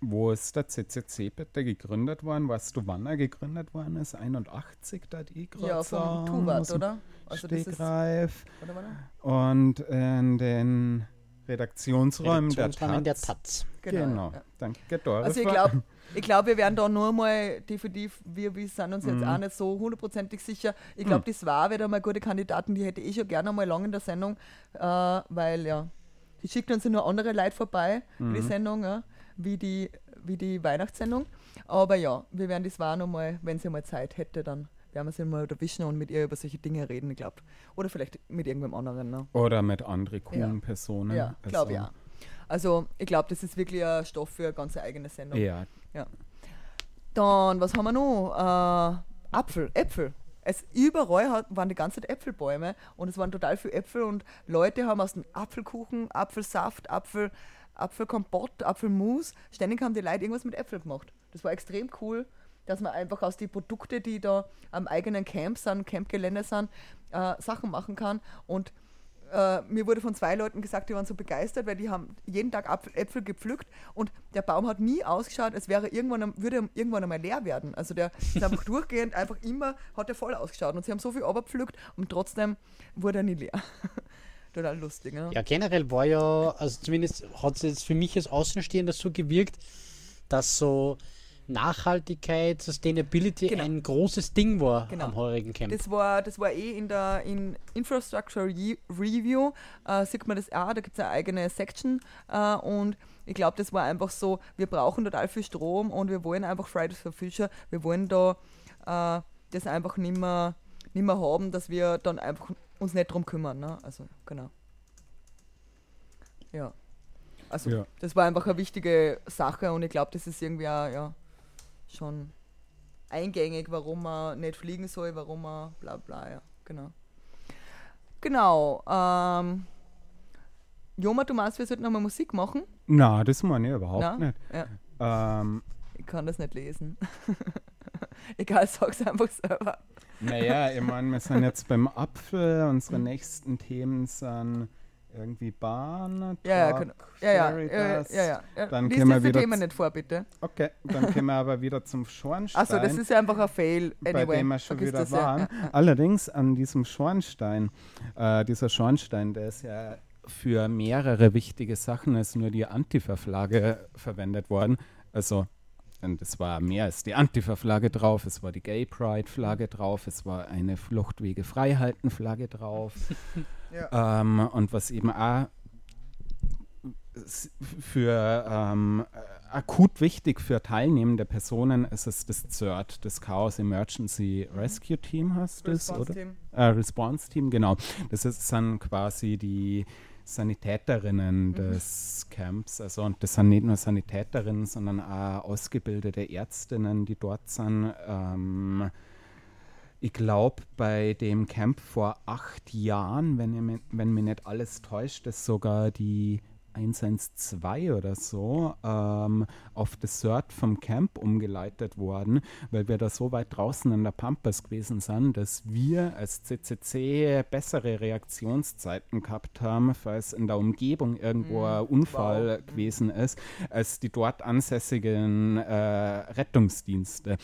wo ist der CCC bitte gegründet worden? Weißt du, wann er gegründet worden ist? 81, da die gerade Ja, vom Tuvat, oder? Also das ist, Stegreif. oder, warte, Und in den Redaktionsräumen der Redaktionsrahmen der Taz. Taz. genau. Genau. Ja. Danke. Also ich glaube, ich glaub, wir werden da nur mal definitiv, wir, wir sind uns jetzt Mhm. auch nicht so hundertprozentig sicher. Ich glaube, die SWA wäre da mal gute Kandidaten, die hätte ich schon gerne mal lang in der Sendung, äh, weil ja, die schickt uns ja nur andere Leute vorbei, Mhm. die Sendung, ja, wie, die, wie die Weihnachtssendung. Aber ja, wir werden die SWA noch mal, wenn sie mal Zeit hätte, dann werden wir sie mal erwischen und mit ihr über solche Dinge reden, ich glaube. Oder vielleicht mit irgendwem anderen. Ne? Oder mit anderen coolen Ja. Personen. Ja, glaube ich Also, auch. Also ich glaube, das ist wirklich ein Stoff für eine ganz eigene Sendung. Ja, Dann, was haben wir noch? Äh, Apfel, Äpfel. Es, überall hat, waren die ganze Zeit Äpfelbäume und es waren total viele Äpfel und Leute haben aus dem Apfelkuchen, Apfelsaft, Apfel, Apfelkompott, Apfelmus, ständig haben die Leute irgendwas mit Äpfel gemacht. Das war extrem cool, dass man einfach aus den Produkten, die da am eigenen Camp sind, Campgelände sind, äh, Sachen machen kann und äh, mir wurde von zwei Leuten gesagt, die waren so begeistert, weil die haben jeden Tag Apfel, Äpfel gepflückt und der Baum hat nie ausgeschaut, als wäre irgendwann, würde er irgendwann einmal leer werden. Also der ist einfach [LAUGHS] durchgehend, einfach immer hat er voll ausgeschaut und sie haben so viel abgepflückt und trotzdem wurde er nie leer. [LAUGHS] Total lustig, ne? Ja, generell war ja, also zumindest hat es jetzt für mich als Außenstehender so gewirkt, dass so Nachhaltigkeit, Sustainability Genau. ein großes Ding war Genau. am heurigen Camp. Das war, das war eh in der in Infrastructure Re Review, äh, sieht man das auch, da gibt es eine eigene Section äh, und ich glaube, das war einfach so, wir brauchen total viel Strom und wir wollen einfach Fridays for Future, wir wollen da äh, das einfach nicht mehr, nicht mehr haben, dass wir dann einfach uns nicht drum kümmern. Ne? Also, genau. Ja. Also, Ja. das war einfach eine wichtige Sache und ich glaube, das ist irgendwie auch, ja, schon eingängig, warum man nicht fliegen soll, warum man bla bla, ja, genau. Genau. Ähm, Joma, du meinst, wir sollten nochmal Musik machen? na, das meine ich überhaupt Na? nicht. Ja, Ähm, ich kann das nicht lesen. [LAUGHS] Egal, sag's einfach selber. naja, ich meine, wir sind jetzt beim Apfel, unsere nächsten Themen sind irgendwie Bahn, Ja, ja, Truck. Ja, ja, Ferry, ja, ja, ja. Dann Lies können wir wieder Themen nicht vor, bitte. Okay, dann [LAUGHS] kommen wir aber wieder zum Schornstein. Achso, das ist ja einfach ein Fail. Anyway, bei dem wir schon vergiss wieder das, ja. waren. Allerdings an diesem Schornstein, äh, dieser Schornstein, der ist ja für mehrere wichtige Sachen als nur die Antifa-Flagge verwendet worden. Also, und es war mehr als die Antifa-Flagge drauf, es war die Gay Pride-Flagge drauf, es war eine Fluchtwege Freihalten-Flagge drauf. [LAUGHS] Ja. ähm, und was eben auch für ähm, äh, akut wichtig für teilnehmende Personen ist es das CERT, das Chaos Emergency Rescue Team heißt das, oder? Response-Team. Äh, Response Team, genau. Das ist, sind quasi die Sanitäterinnen des Camps. Also und das sind nicht nur Sanitäterinnen, sondern auch ausgebildete Ärztinnen, die dort sind. Ähm, ich glaube, bei dem Camp vor acht Jahren, wenn, mi- wenn mich nicht alles täuscht, ist sogar die 112 oder so ähm, auf das CERT vom Camp umgeleitet worden, weil wir da so weit draußen in der Pampas gewesen sind, dass wir als CCC bessere Reaktionszeiten gehabt haben, falls in der Umgebung irgendwo ein Unfall gewesen ist, als die dort ansässigen äh, Rettungsdienste.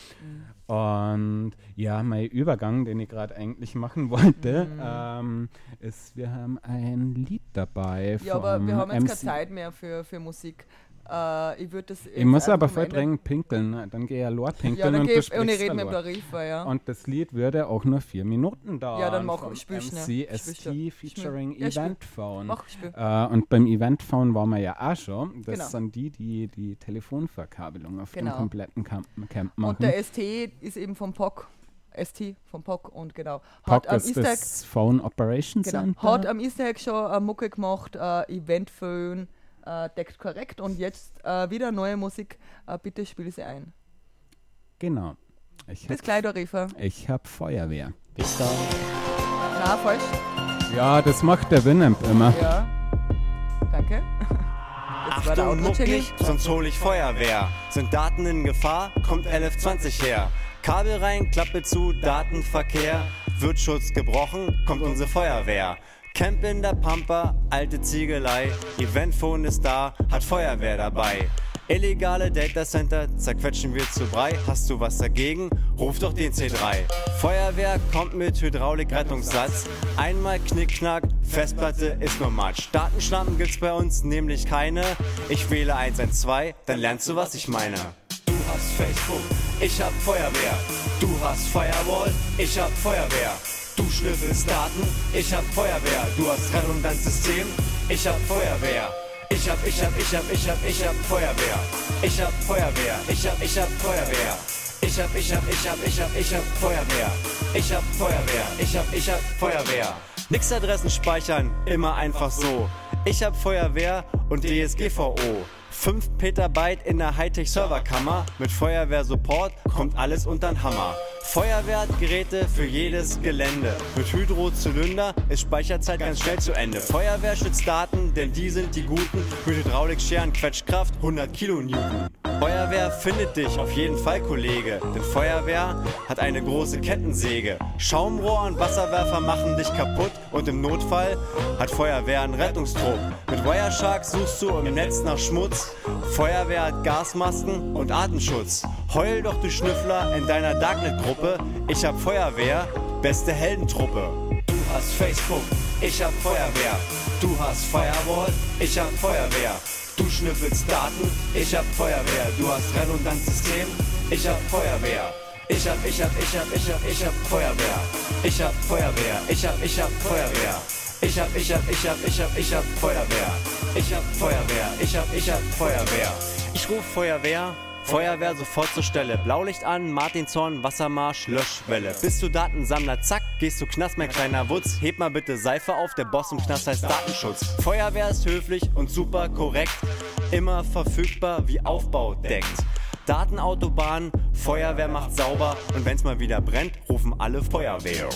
Und ja, mein Übergang, den ich gerade eigentlich machen wollte, ähm, ist, wir haben ein Lied dabei. Ja, aber wir haben jetzt keine MC. Zeit mehr für, für Musik. Äh, ich würde das. Ich muss aber am voll dringend pinkeln. ne? Dann gehe ich ja Lord pinkeln Ja, dann und geh ich, und ich rede mit. Tarifa, ja. Und das Lied würde auch nur vier Minuten dauern. Ja, dann mach- vom spiel featuring. Ja, spiel. Eventphone. Mach. Äh, und beim Eventphone waren wir ja auch schon. Das Genau. sind die, die die Telefonverkabelung auf Genau. dem kompletten Camp, Camp machen. Und der ST ist eben vom POC. ST vom POC und genau. POC Hat am ist Easter Egg, das Phone Operations genau, Center. hat am Easter Egg schon eine Mucke gemacht, äh, Eventphone, äh, deckt korrekt und jetzt äh, wieder neue Musik. Äh, bitte spiel sie ein. genau. Ich Bis gleich, Tarifa. ich hab Feuerwehr. Bis dann. Na, falsch. Ja, das macht der Winamp immer. Ja. Danke. Der Achtung, muck Outro-Jingle. nicht, sonst hol ich Feuerwehr. Sind Daten in Gefahr, kommt 1120 her. Kabel rein, Klappe zu, Datenverkehr. Wird Schutz gebrochen, kommt unsere Feuerwehr. Camp in der Pampa, alte Ziegelei. Eventphone ist da, hat Feuerwehr dabei. Illegale Datacenter zerquetschen wir zu Brei. Hast du was dagegen? Ruf doch den C3. Feuerwehr kommt mit Hydraulik-Rettungssatz. Einmal Knickknack, Festplatte ist nur Matsch. Datenschlampen gibt's bei uns nämlich keine. Ich wähle 112, dann lernst du, was ich meine. Du hast Facebook, ich hab Feuerwehr. Du hast Firewall, ich hab Feuerwehr. Du schnüffelst Daten, ich hab Feuerwehr. Du hast Redundanzsystem, ich hab Feuerwehr. Ich hab, ich hab, ich hab, ich hab, ich hab Feuerwehr. Ich hab Feuerwehr, ich hab, ich hab Feuerwehr. Ich hab, ich hab, ich hab, ich hab, ich hab Feuerwehr. Ich hab Feuerwehr, ich hab, ich hab Feuerwehr. Nix Adressen speichern, immer einfach so. Ich hab Feuerwehr und DSGVO. 5 Petabyte in der Hightech-Serverkammer. Mit Feuerwehr-Support kommt alles unter den Hammer. Feuerwehr hat Geräte für jedes Gelände. Mit Hydrozylinder ist Speicherzeit ganz schnell zu Ende. Feuerwehr schützt Daten, denn die sind die Guten. Mit Hydraulikscheren Quetschkraft 100 Kilonewton. Feuerwehr findet dich auf jeden Fall, Kollege. Denn Feuerwehr hat eine große Kettensäge. Schaumrohr und Wasserwerfer machen dich kaputt. Und im Notfall hat Feuerwehr einen Rettungstrupp. Mit Wireshark suchst du im Netz nach Schmutz. Feuerwehr hat Gasmasken und Atemschutz. Heul doch du Schnüffler in deiner Darknet-Gruppe. Ich hab Feuerwehr, beste Heldentruppe. Du hast Facebook, ich hab Feuerwehr. Du hast Firewall, ich hab Feuerwehr. Du schnüffelst Daten, ich hab Feuerwehr. Du hast Redundanzsystem, ich hab Feuerwehr. Ich hab, ich hab, ich hab, ich hab, ich hab Feuerwehr. Ich hab Feuerwehr, ich hab, ich hab Feuerwehr. Ich hab, ich hab, ich hab, ich hab, ich hab Feuerwehr. Ich hab Feuerwehr, ich hab, ich hab Feuerwehr. Ich ruf Feuerwehr. Feuerwehr sofort zur Stelle. Blaulicht an, Martinshorn, Wassermarsch, Löschwelle. Bist du Datensammler, zack, gehst du Knast, mein kleiner Wutz. Heb mal bitte Seife auf, der Boss im Knast heißt Datenschutz. Feuerwehr ist höflich und super korrekt. Immer verfügbar wie Aufbau deckt. Datenautobahn, Feuerwehr macht sauber und wenn's mal wieder brennt, rufen alle Feuerwehr.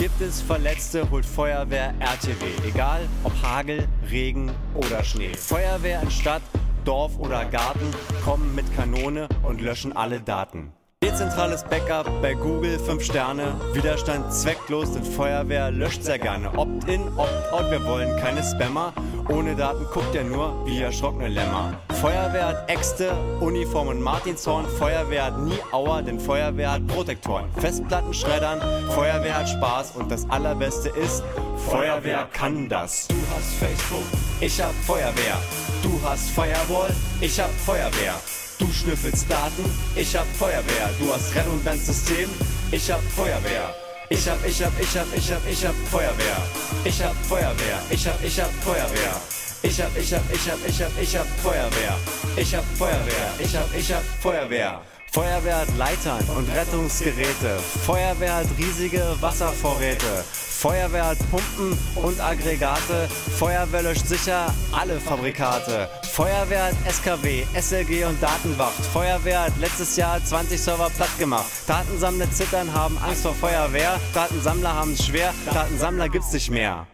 Gibt es Verletzte, holt Feuerwehr RTW. Egal ob Hagel, Regen oder Schnee. Feuerwehr in Stadt, Dorf oder Garten kommen mit Kanone und löschen alle Daten. Dezentrales Backup bei Google 5 Sterne. Widerstand zwecklos, denn Feuerwehr löscht sehr gerne. Opt-in, opt-out, wir wollen keine Spammer. Ohne Daten guckt er nur wie erschrockene Lämmer. Feuerwehr hat Äxte, Uniform und Martinshorn. Feuerwehr hat nie Auer, denn Feuerwehr hat Protektoren. Festplatten schreddern, Feuerwehr hat Spaß und das Allerbeste ist, Feuerwehr kann das. Du hast Facebook, ich hab Feuerwehr. Du hast Firewall, ich hab Feuerwehr. Du schnüffelst Daten, ich hab Feuerwehr. Du hast Redundanzsystem, ich hab Feuerwehr. Ich hab, ich hab, ich hab, ich hab, ich hab Feuerwehr. Ich hab Feuerwehr, ich hab, ich hab Feuerwehr. Ich hab, ich hab, ich hab, ich hab, ich hab Feuerwehr. Ich hab Feuerwehr, ich hab, ich hab Feuerwehr. Feuerwehr hat Leitern und Rettungsgeräte. Feuerwehr hat riesige Wasservorräte. Feuerwehr hat Pumpen und Aggregate. Feuerwehr löscht sicher alle Fabrikate. Feuerwehr hat SKW, SLG und Datenwacht. Feuerwehr hat letztes Jahr 20 Server platt gemacht. Datensammler zittern, haben Angst vor Feuerwehr. Datensammler haben es schwer. Datensammler gibt's nicht mehr.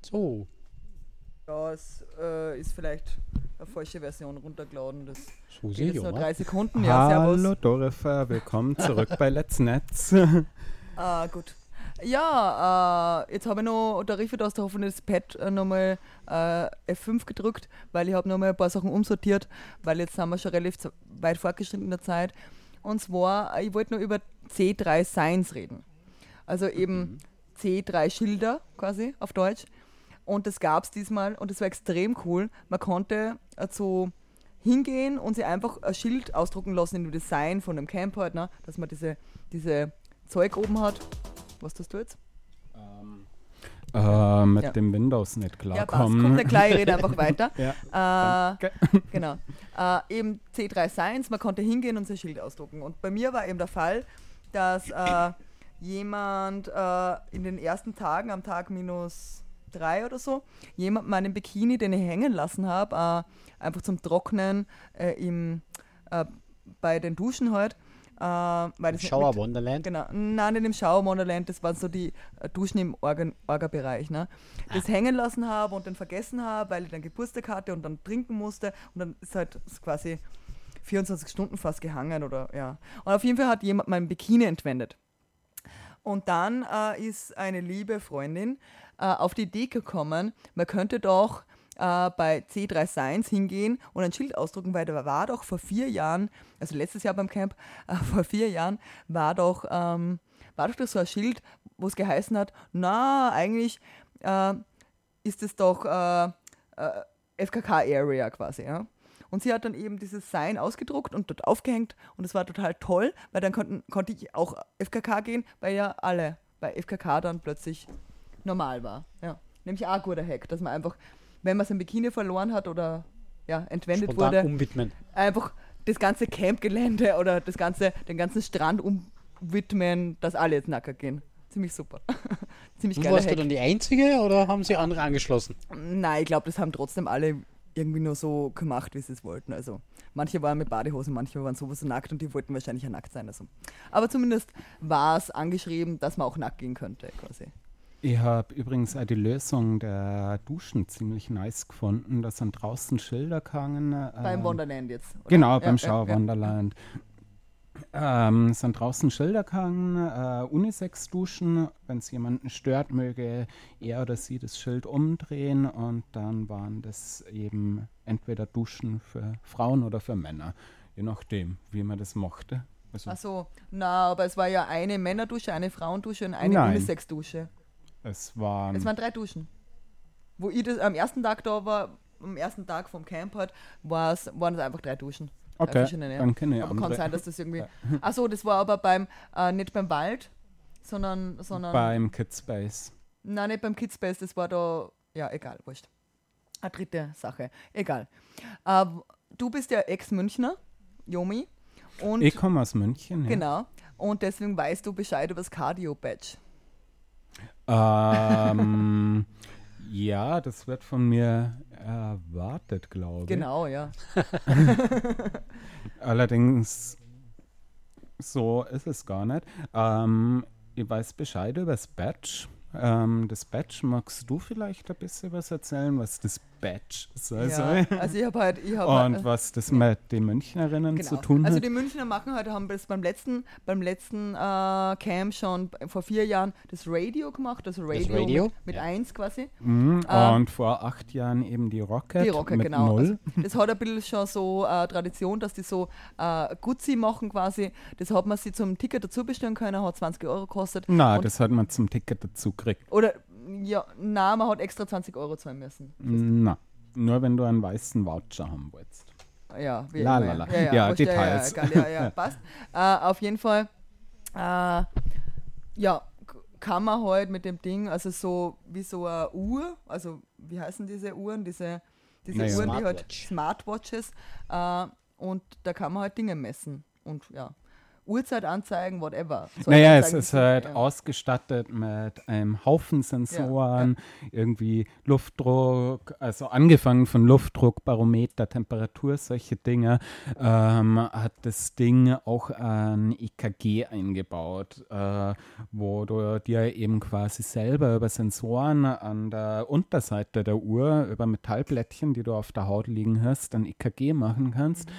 So, Das äh, ist vielleicht eine falsche Version runtergeladen. Das so geht jetzt ich nur drei Sekunden. Ja, Hallo. Dorifer, willkommen zurück bei Let's Netz. [LAUGHS] Ah, gut. Ja, äh, jetzt habe ich noch, der Riffe, du hast hoffentlich das Pad äh, nochmal äh, F5 gedrückt, weil ich habe nochmal ein paar Sachen umsortiert, weil jetzt sind wir schon relativ weit fortgeschritten in der Zeit. Und zwar, äh, ich wollte nur über C3 Signs reden. Also eben C3 Schilder quasi auf Deutsch. Und das gab es diesmal und das war extrem cool. Man konnte äh, so hingehen und sich einfach ein Schild ausdrucken lassen in dem Design von dem Camp halt, ne? dass man diese, diese Zeug oben hat. Was tust du jetzt? äh, mit Ja. dem Windows nicht Ja, passt. klarkommen. Kommt der gleich, rede [LAUGHS] einfach weiter. Ja, Äh, [LAUGHS] genau. Äh, eben C3 Science, man konnte hingehen und sein Schild ausdrucken. Und bei mir war eben der Fall, dass äh, jemand äh, in den ersten Tagen, am Tag minus drei oder so, jemand meinen Bikini, den ich hängen lassen habe, äh, einfach zum Trocknen äh, im, äh, bei den Duschen halt. Äh, Shower Wonderland. Genau, nein, nicht im Shower Wonderland, das waren so die äh, Duschen im Orga-Bereich, ne? Das hängen lassen habe und dann vergessen habe, weil ich dann Geburtstag hatte und dann trinken musste und dann ist halt quasi 24 Stunden fast gehangen oder ja. Und auf jeden Fall hat jemand mein Bikini entwendet. Und dann äh, ist eine liebe Freundin äh, auf die Idee gekommen, man könnte doch äh, bei C3 Science hingehen und ein Schild ausdrucken, weil da war doch vor vier Jahren, also letztes Jahr beim Camp, [LAUGHS] äh, vor vier Jahren war doch, ähm, war doch so ein Schild, wo es geheißen hat, na, eigentlich äh, ist es doch äh, äh, FKK-Area quasi, ja. Und sie hat dann eben dieses Sign ausgedruckt und dort aufgehängt und es war total toll, weil dann konnten, konnte ich auch FKK gehen, weil ja alle bei FKK dann plötzlich normal war. Ja. Nämlich auch ein guter Hack, dass man einfach, wenn man sein Bikini verloren hat oder ja, entwendet Spontan wurde, umwidmen. einfach das ganze Campgelände oder das ganze, den ganzen Strand umwidmen, dass alle jetzt nackert gehen. ziemlich super. [LAUGHS] ziemlich geiler warst du Hack. dann die Einzige oder haben sie andere angeschlossen? Nein, ich glaube, das haben trotzdem alle irgendwie nur so gemacht, wie sie es wollten. Also manche waren mit Badehosen, manche waren sowieso nackt und die wollten wahrscheinlich ja nackt sein. Also. Aber zumindest war es angeschrieben, dass man auch nackt gehen könnte, quasi. Ich habe übrigens auch die Lösung der Duschen ziemlich nice gefunden. Da sind draußen Schilder gehangen. Beim ähm, Wonderland jetzt. oder? Genau, Ja, beim ja, Schau ja. Wonderland. Ähm, sind draußen Schilder gehangen, äh, Unisex-Duschen. Wenn es jemanden stört, möge er oder sie das Schild umdrehen und dann waren das eben entweder Duschen für Frauen oder für Männer. Je nachdem, wie man das mochte. Also, Ach so, na, aber es war ja eine Männerdusche, eine Frauendusche und eine. Unisex-Dusche. Es waren. Es waren drei Duschen. Wo ich das am ersten Tag da war, am ersten Tag vom Camp halt, war's, waren es einfach drei Duschen. Drei okay, verschiedene, ja. dann kenne ich Aber kann sein, dass das irgendwie. Ach so, das war aber beim, äh, nicht beim Wald, sondern, sondern Beim Kidspace. Nein, nicht beim Kidspace, das war da. Ja, egal, wurscht. Eine dritte Sache. Egal. Äh, du bist ja Ex-Münchner, Jomi. Und Ich komme aus München. Ja. genau. Und deswegen weißt du Bescheid über das Cardio-Badge. Ähm, [LAUGHS] ja, das wird von mir erwartet, glaube ich. Genau, ja. [LAUGHS] Allerdings, so ist es gar nicht. Ähm, ich weiß Bescheid über das Badge. Ähm, das Badge, magst du vielleicht ein bisschen was erzählen, was das Badge sein ja. soll? Also ich habe halt, ich habe Und was das mit den Münchnerinnen Genau. zu tun also hat? die Münchner machen heute, haben das beim letzten, beim letzten äh, Camp schon vor vier Jahren das Radio gemacht, also Radio, Radio? mit, mit Ja. eins quasi. Mhm, ähm, und vor acht Jahren eben die Rocket, Die Rocker, mit genau. null. Also, das hat ein bisschen schon so äh, Tradition, dass die so äh, Gutzi machen quasi. Das hat man sich zum Ticket dazu bestellen können, hat 20 Euro gekostet. Na, Und- das hat man zum Ticket dazu gekriegt. Oder, ja, na, man hat extra 20 Euro zahlen müssen. Na, nur wenn du einen weißen Voucher haben willst. Ja, wie La, la, la. Ja, ja, Ja, Details. Ja, ja, ja, ja, [LAUGHS] passt. Äh, auf jeden Fall, äh, ja, kann man halt mit dem Ding, also so wie so eine Uhr, also wie heißen diese Uhren, diese, diese Naja. Uhren, die halt Smartwatch. Smartwatches, äh, und da kann man halt Dinge messen und ja, Uhrzeit anzeigen, whatever. Soll Naja, es ist halt ja. ausgestattet mit einem Haufen Sensoren, irgendwie Luftdruck, also angefangen von Luftdruck, Barometer, Temperatur, solche Dinge, ähm, hat das Ding auch ein EKG eingebaut, äh, wo du dir eben quasi selber über Sensoren an der Unterseite der Uhr, über Metallplättchen, die du auf der Haut liegen hast, ein EKG machen kannst.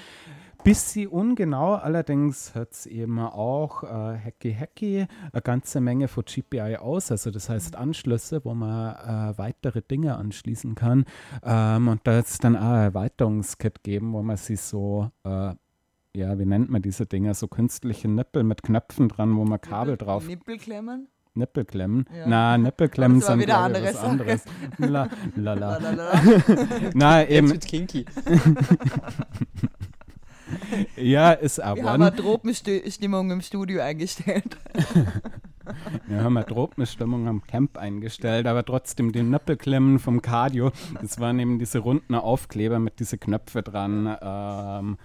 Bisschen ungenau, allerdings hat es eben auch äh, Hacky Hacky eine ganze Menge von GPI aus, also das heißt Anschlüsse, wo man äh, weitere Dinge anschließen kann. Ähm, und da ist dann auch ein Erweiterungskit geben, wo man sich so, äh, ja, wie nennt man diese Dinger, so künstliche Nippel mit Knöpfen dran, wo man Kabel drauf Nippelklemmen. Nippelklemmen. Ja. Na, Nippelklemmen sind wieder andere was anderes. [LAUGHS] La, la, la. Lalalala. [LAUGHS] Na, Jetzt eben, wird's kinky. [LAUGHS] [LAUGHS] ja, ist Wir aber. haben eine Tropenstimmung im Studio eingestellt. Wir haben eine Tropenstimmung am Camp eingestellt, aber trotzdem die Nippelklemmen vom Cardio, das waren eben diese runden Aufkleber mit diese Knöpfe dran, ähm,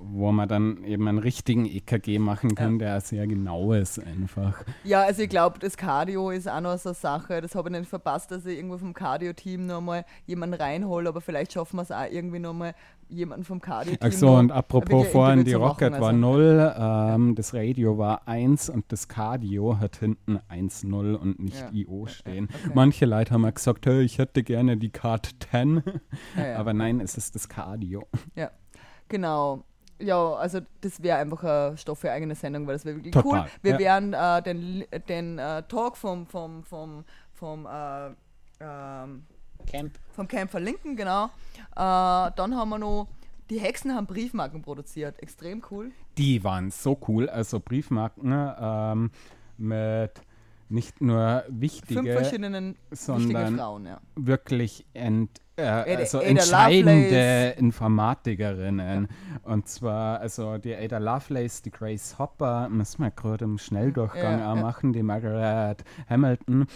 wo man dann eben einen richtigen EKG machen kann, der sehr genau ist einfach. Ja, also ich glaube, das Cardio ist auch noch so eine Sache. Das habe ich nicht verpasst, dass ich irgendwo vom Cardio-Team nochmal jemanden reinhole, aber vielleicht schaffen wir es auch irgendwie nochmal jemanden vom Cardio-Team. Ach so, und apropos vorhin, die Rocket machen, war also. 0, ähm, das Radio war 1 und das Cardio hat hinten 1-0 und nicht Ja. IO stehen. okay. Manche Leute haben ja gesagt, hey, ich hätte gerne die Card 10, Ja, ja. aber nein, es ist das Cardio. Ja, genau. Ja, also das wäre einfach ein Stoff für eigene Sendung, weil das wäre wirklich Total, cool. Wir ja. werden äh, den, den äh, Talk vom, vom, vom, vom, äh, ähm, Camp. vom Camp verlinken, genau. Äh, dann haben wir noch, die Hexen haben Briefmarken produziert. Extrem cool. Die waren so cool, also Briefmarken ähm, mit nicht nur wichtige, sondern Frauen, ja. wirklich ent, äh, also Ada entscheidende Lovelace. Informatikerinnen. Und zwar also die Ada Lovelace, die Grace Hopper, müssen wir gerade im Schnelldurchgang Ja, auch ja. machen, die Margaret Hamilton.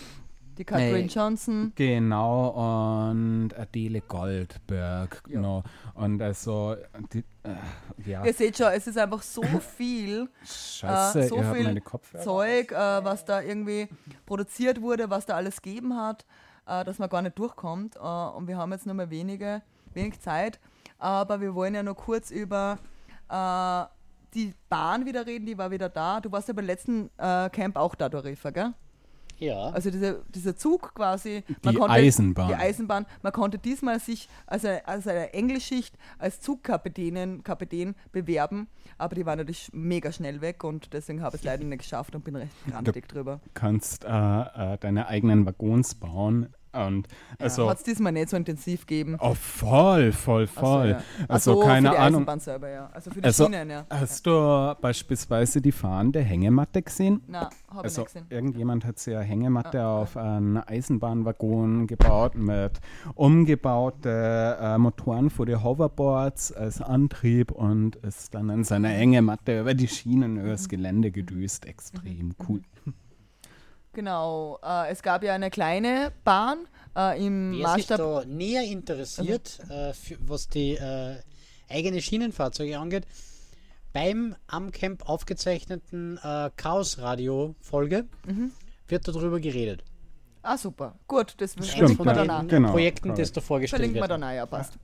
Die Catherine Nee. Johnson. Genau, und Adele Goldberg, Ja. genau. Und also, die, äh, ja, Ihr seht schon, es ist einfach so [LAUGHS] viel scheiße, äh, so viel. Zeug, äh, was da irgendwie produziert wurde, was da alles gegeben hat, äh, dass man gar nicht durchkommt. Äh, und wir haben jetzt nur mal wenige, wenig Zeit. Aber wir wollen ja nur kurz über äh, die Bahn wieder reden, die war wieder da. Du warst ja beim letzten Camp auch da, Dorifa, gell? Ja. Also diese, dieser Zug quasi. Die Eisenbahn. Die Eisenbahn. Man konnte diesmal sich als eine, als eine Englischschicht als Zugkapitänin Kapitän bewerben, aber die waren natürlich mega schnell weg und deswegen habe ich es leider nicht geschafft und bin recht grantig drüber. kannst äh, äh, deine eigenen Waggons bauen. Und also, Hat es diesmal nicht so intensiv gegeben. oh, voll, voll, Ach so, voll. ja. Ach Also, so, keine für die Ahnung. Selber, ja. Also für die Also, Schienen, ja. Hast du beispielsweise die fahrende Hängematte gesehen? Na, habe Also ich nicht gesehen. irgendjemand hat sich eine Hängematte Ah, auf einen Eisenbahnwaggon gebaut mit umgebaute äh, Motoren für die Hoverboards als Antrieb und ist dann in seiner Hängematte über die Schienen, über das Gelände gedüst. Mhm. Extrem cool. Genau. Äh, es gab ja eine kleine Bahn äh, im Wer sich Maßstab. da näher interessiert, äh, für, was die äh, eigene Schienenfahrzeuge angeht, beim am Camp aufgezeichneten äh, Chaos-Radio-Folge Mhm. wird darüber geredet. Ah, super. Gut, das ja. dann auch. Genau, Projekten, das da vorgestellt Verlinkt man wird. dann auch, ja, passt.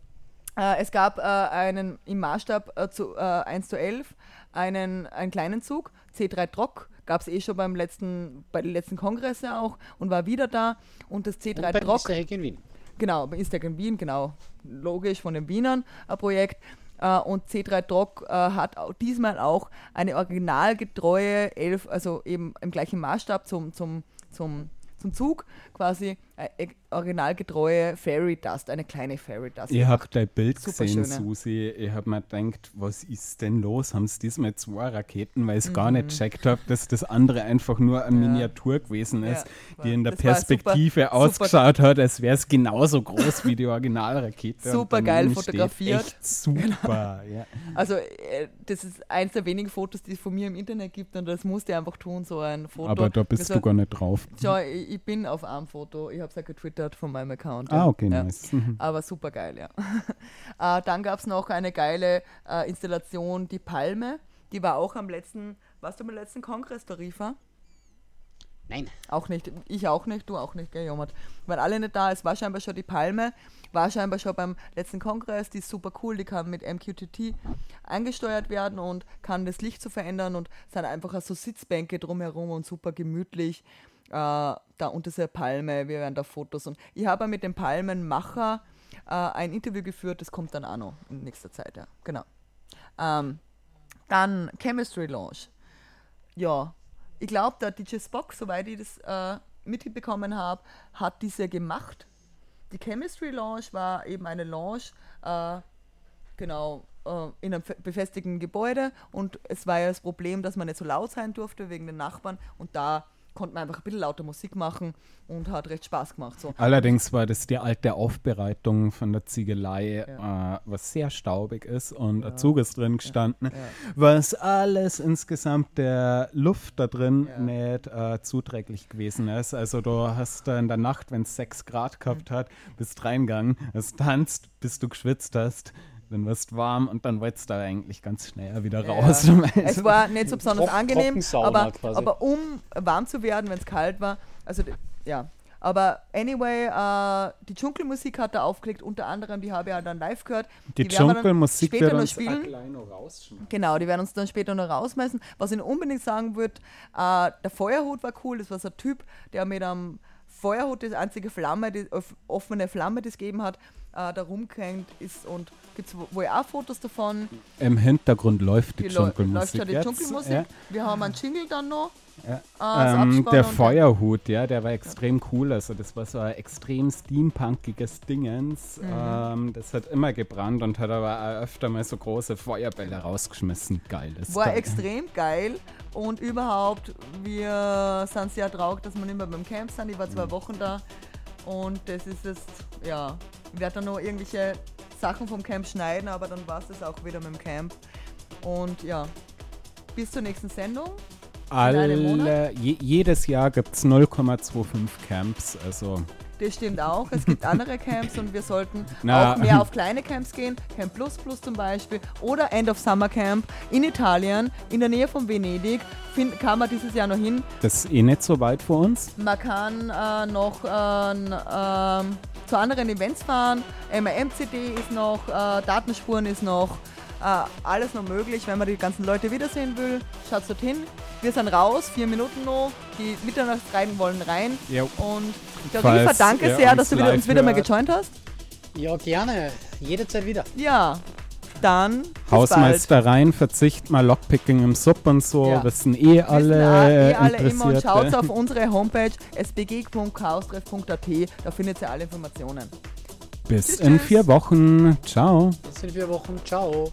Äh, es gab äh, einen im Maßstab äh, zu, äh, 1 zu 11 einen, einen kleinen Zug, C3 Trock, gab es eh schon beim letzten, bei den letzten Kongresse auch und war wieder da. Und das Und C3 beim Trock, Easter Egg in Wien. genau, bei Instagram in Wien, genau, logisch von den Wienern ein Projekt. Äh, und C3 Trock äh, hat auch diesmal auch eine originalgetreue 11, also eben im gleichen Maßstab zum, zum, zum, zum Zug, quasi äh, originalgetreue Fairy Dust, eine kleine Fairy Dust. Ihr habt dein Bild Super gesehen, schöne. Susi. Ich hab mir gedacht, was ist denn los? Haben sie diesmal zwei Raketen, weil ich gar nicht checkt habe, dass das andere einfach nur eine Mhm. Ja. Miniatur gewesen ist, Ja, die in der Perspektive super- ausgeschaut hat, als wäre es genauso groß wie die Originalrakete. Super geil fotografiert. Super, ja. Also, äh, das ist eins der wenigen Fotos, die es von mir im Internet gibt und das musste ich einfach tun, so ein Foto. Aber da bist du gar nicht drauf. Schau, ich, ich bin auf einem Foto, ich habe es ja getwittert von meinem Account. Ah, okay, ja. nice. Mhm. Aber super geil, ja. äh, [LAUGHS] dann gab es noch eine geile äh, Installation, die Palme. Die war auch am letzten, warst du beim letzten Kongress, Tarifa? Nein. Auch nicht, ich auch nicht, du auch nicht, gell, Jomat. Waren alle nicht da, es war scheinbar schon die Palme, war scheinbar schon beim letzten Kongress, die ist super cool, die kann mit MQTT eingesteuert werden und kann das Licht so verändern und sind einfach so Sitzbänke drumherum und super gemütlich. Äh, da unter dieser Palme, wir werden da Fotos und ich habe mit dem Palmenmacher äh, ein Interview geführt, das kommt dann auch noch in nächster Zeit, ja, genau. Ähm, dann Chemistry Launch. Ja, ich glaube, der DJ Spock, soweit ich das äh, mitbekommen habe, hat diese gemacht. Die Chemistry Launch war eben eine Launch, äh, genau, äh, in einem fe- befestigten Gebäude und es war ja das Problem, dass man nicht so laut sein durfte wegen den Nachbarn und da konnte man einfach ein bisschen lauter Musik machen und hat recht Spaß gemacht. So. Allerdings war das die alte Aufbereitung von der Ziegelei, äh, was sehr staubig ist und ein Zug ist drin gestanden, was alles insgesamt der Luft da drin Ja. nicht äh, zuträglich gewesen ist. Also du hast da in der Nacht, wenn es 6 Grad gehabt hat, bist reingegangen, hast tanzt, bis du geschwitzt hast, dann wirst warm und dann wolltest du eigentlich ganz schnell wieder raus. [LAUGHS] Es war nicht so besonders Trock- angenehm, aber, quasi. aber um warm zu werden, wenn es kalt war, also ja. Aber anyway, äh, die Dschungelmusik hat er aufgelegt, unter anderem, die habe ich ja dann live gehört. die werden wir dann Dschungelmusik später wird noch uns spielen. gleich noch rausschmeißen. Genau, die werden uns dann später noch rausmessen. Was ich unbedingt sagen würde, äh, der Feuerhut war cool. Das war so ein Typ, der mit einem Feuerhut, die einzige Flamme, die off- offene Flamme, die es gegeben hat, äh, da rumgehängt ist. Und gibt es wohl auch Fotos davon. Im Hintergrund läuft die, Die läu- läuft Dschungelmusik schon die jetzt. Dschungelmusik. Ja. Wir haben einen Jingle dann noch. Ja. als Ähm, der Feuerhut, ja, der war extrem cool. Also das war so ein extrem steampunkiges Dingens. Mhm. Ähm, das hat immer gebrannt und hat aber auch öfter mal so große Feuerbälle rausgeschmissen. Geiles War Teil. extrem geil und überhaupt, wir sind sehr traurig, dass wir nicht mehr beim Camp sind. Ich war Mhm. zwei Wochen da und das ist jetzt, ja, ich werde dann noch irgendwelche Sachen vom Camp schneiden, aber dann war es das auch wieder mit dem Camp. Und ja, bis zur nächsten Sendung. Alle, je, jedes Jahr gibt es 0,25 Camps. Also Das stimmt auch. Es gibt andere Camps und wir sollten Na. auch mehr auf kleine Camps gehen. Camp Plus Plus zum Beispiel oder End of Summer Camp in Italien, in der Nähe von Venedig. Find, kann man dieses Jahr noch hin. das ist eh nicht so weit für uns. Man kann äh, noch äh, ähm, zu anderen Events fahren. MRMCD ist noch, äh, Datenspuren ist noch. Äh, alles noch möglich, wenn man die ganzen Leute wiedersehen will. Schaut dorthin. Wir sind raus, vier Minuten noch. Die Mitternachtsreiten wollen rein. Ja. Und Riefer, danke ihr sehr, dass du wieder, uns wieder mal gejoint hast. Ja, gerne. Jederzeit wieder. Ja, dann. Hausmeistereien, Verzicht mal Lockpicking im Sub und so, Ja. wissen eh Wissen alle, auch eh alle immer und schaut auf unsere Homepage sbg.chaostreff.at, da findet ihr alle Informationen. Bis Tschüss, in tschüss. vier Wochen. Ciao. Bis in vier Wochen. Ciao.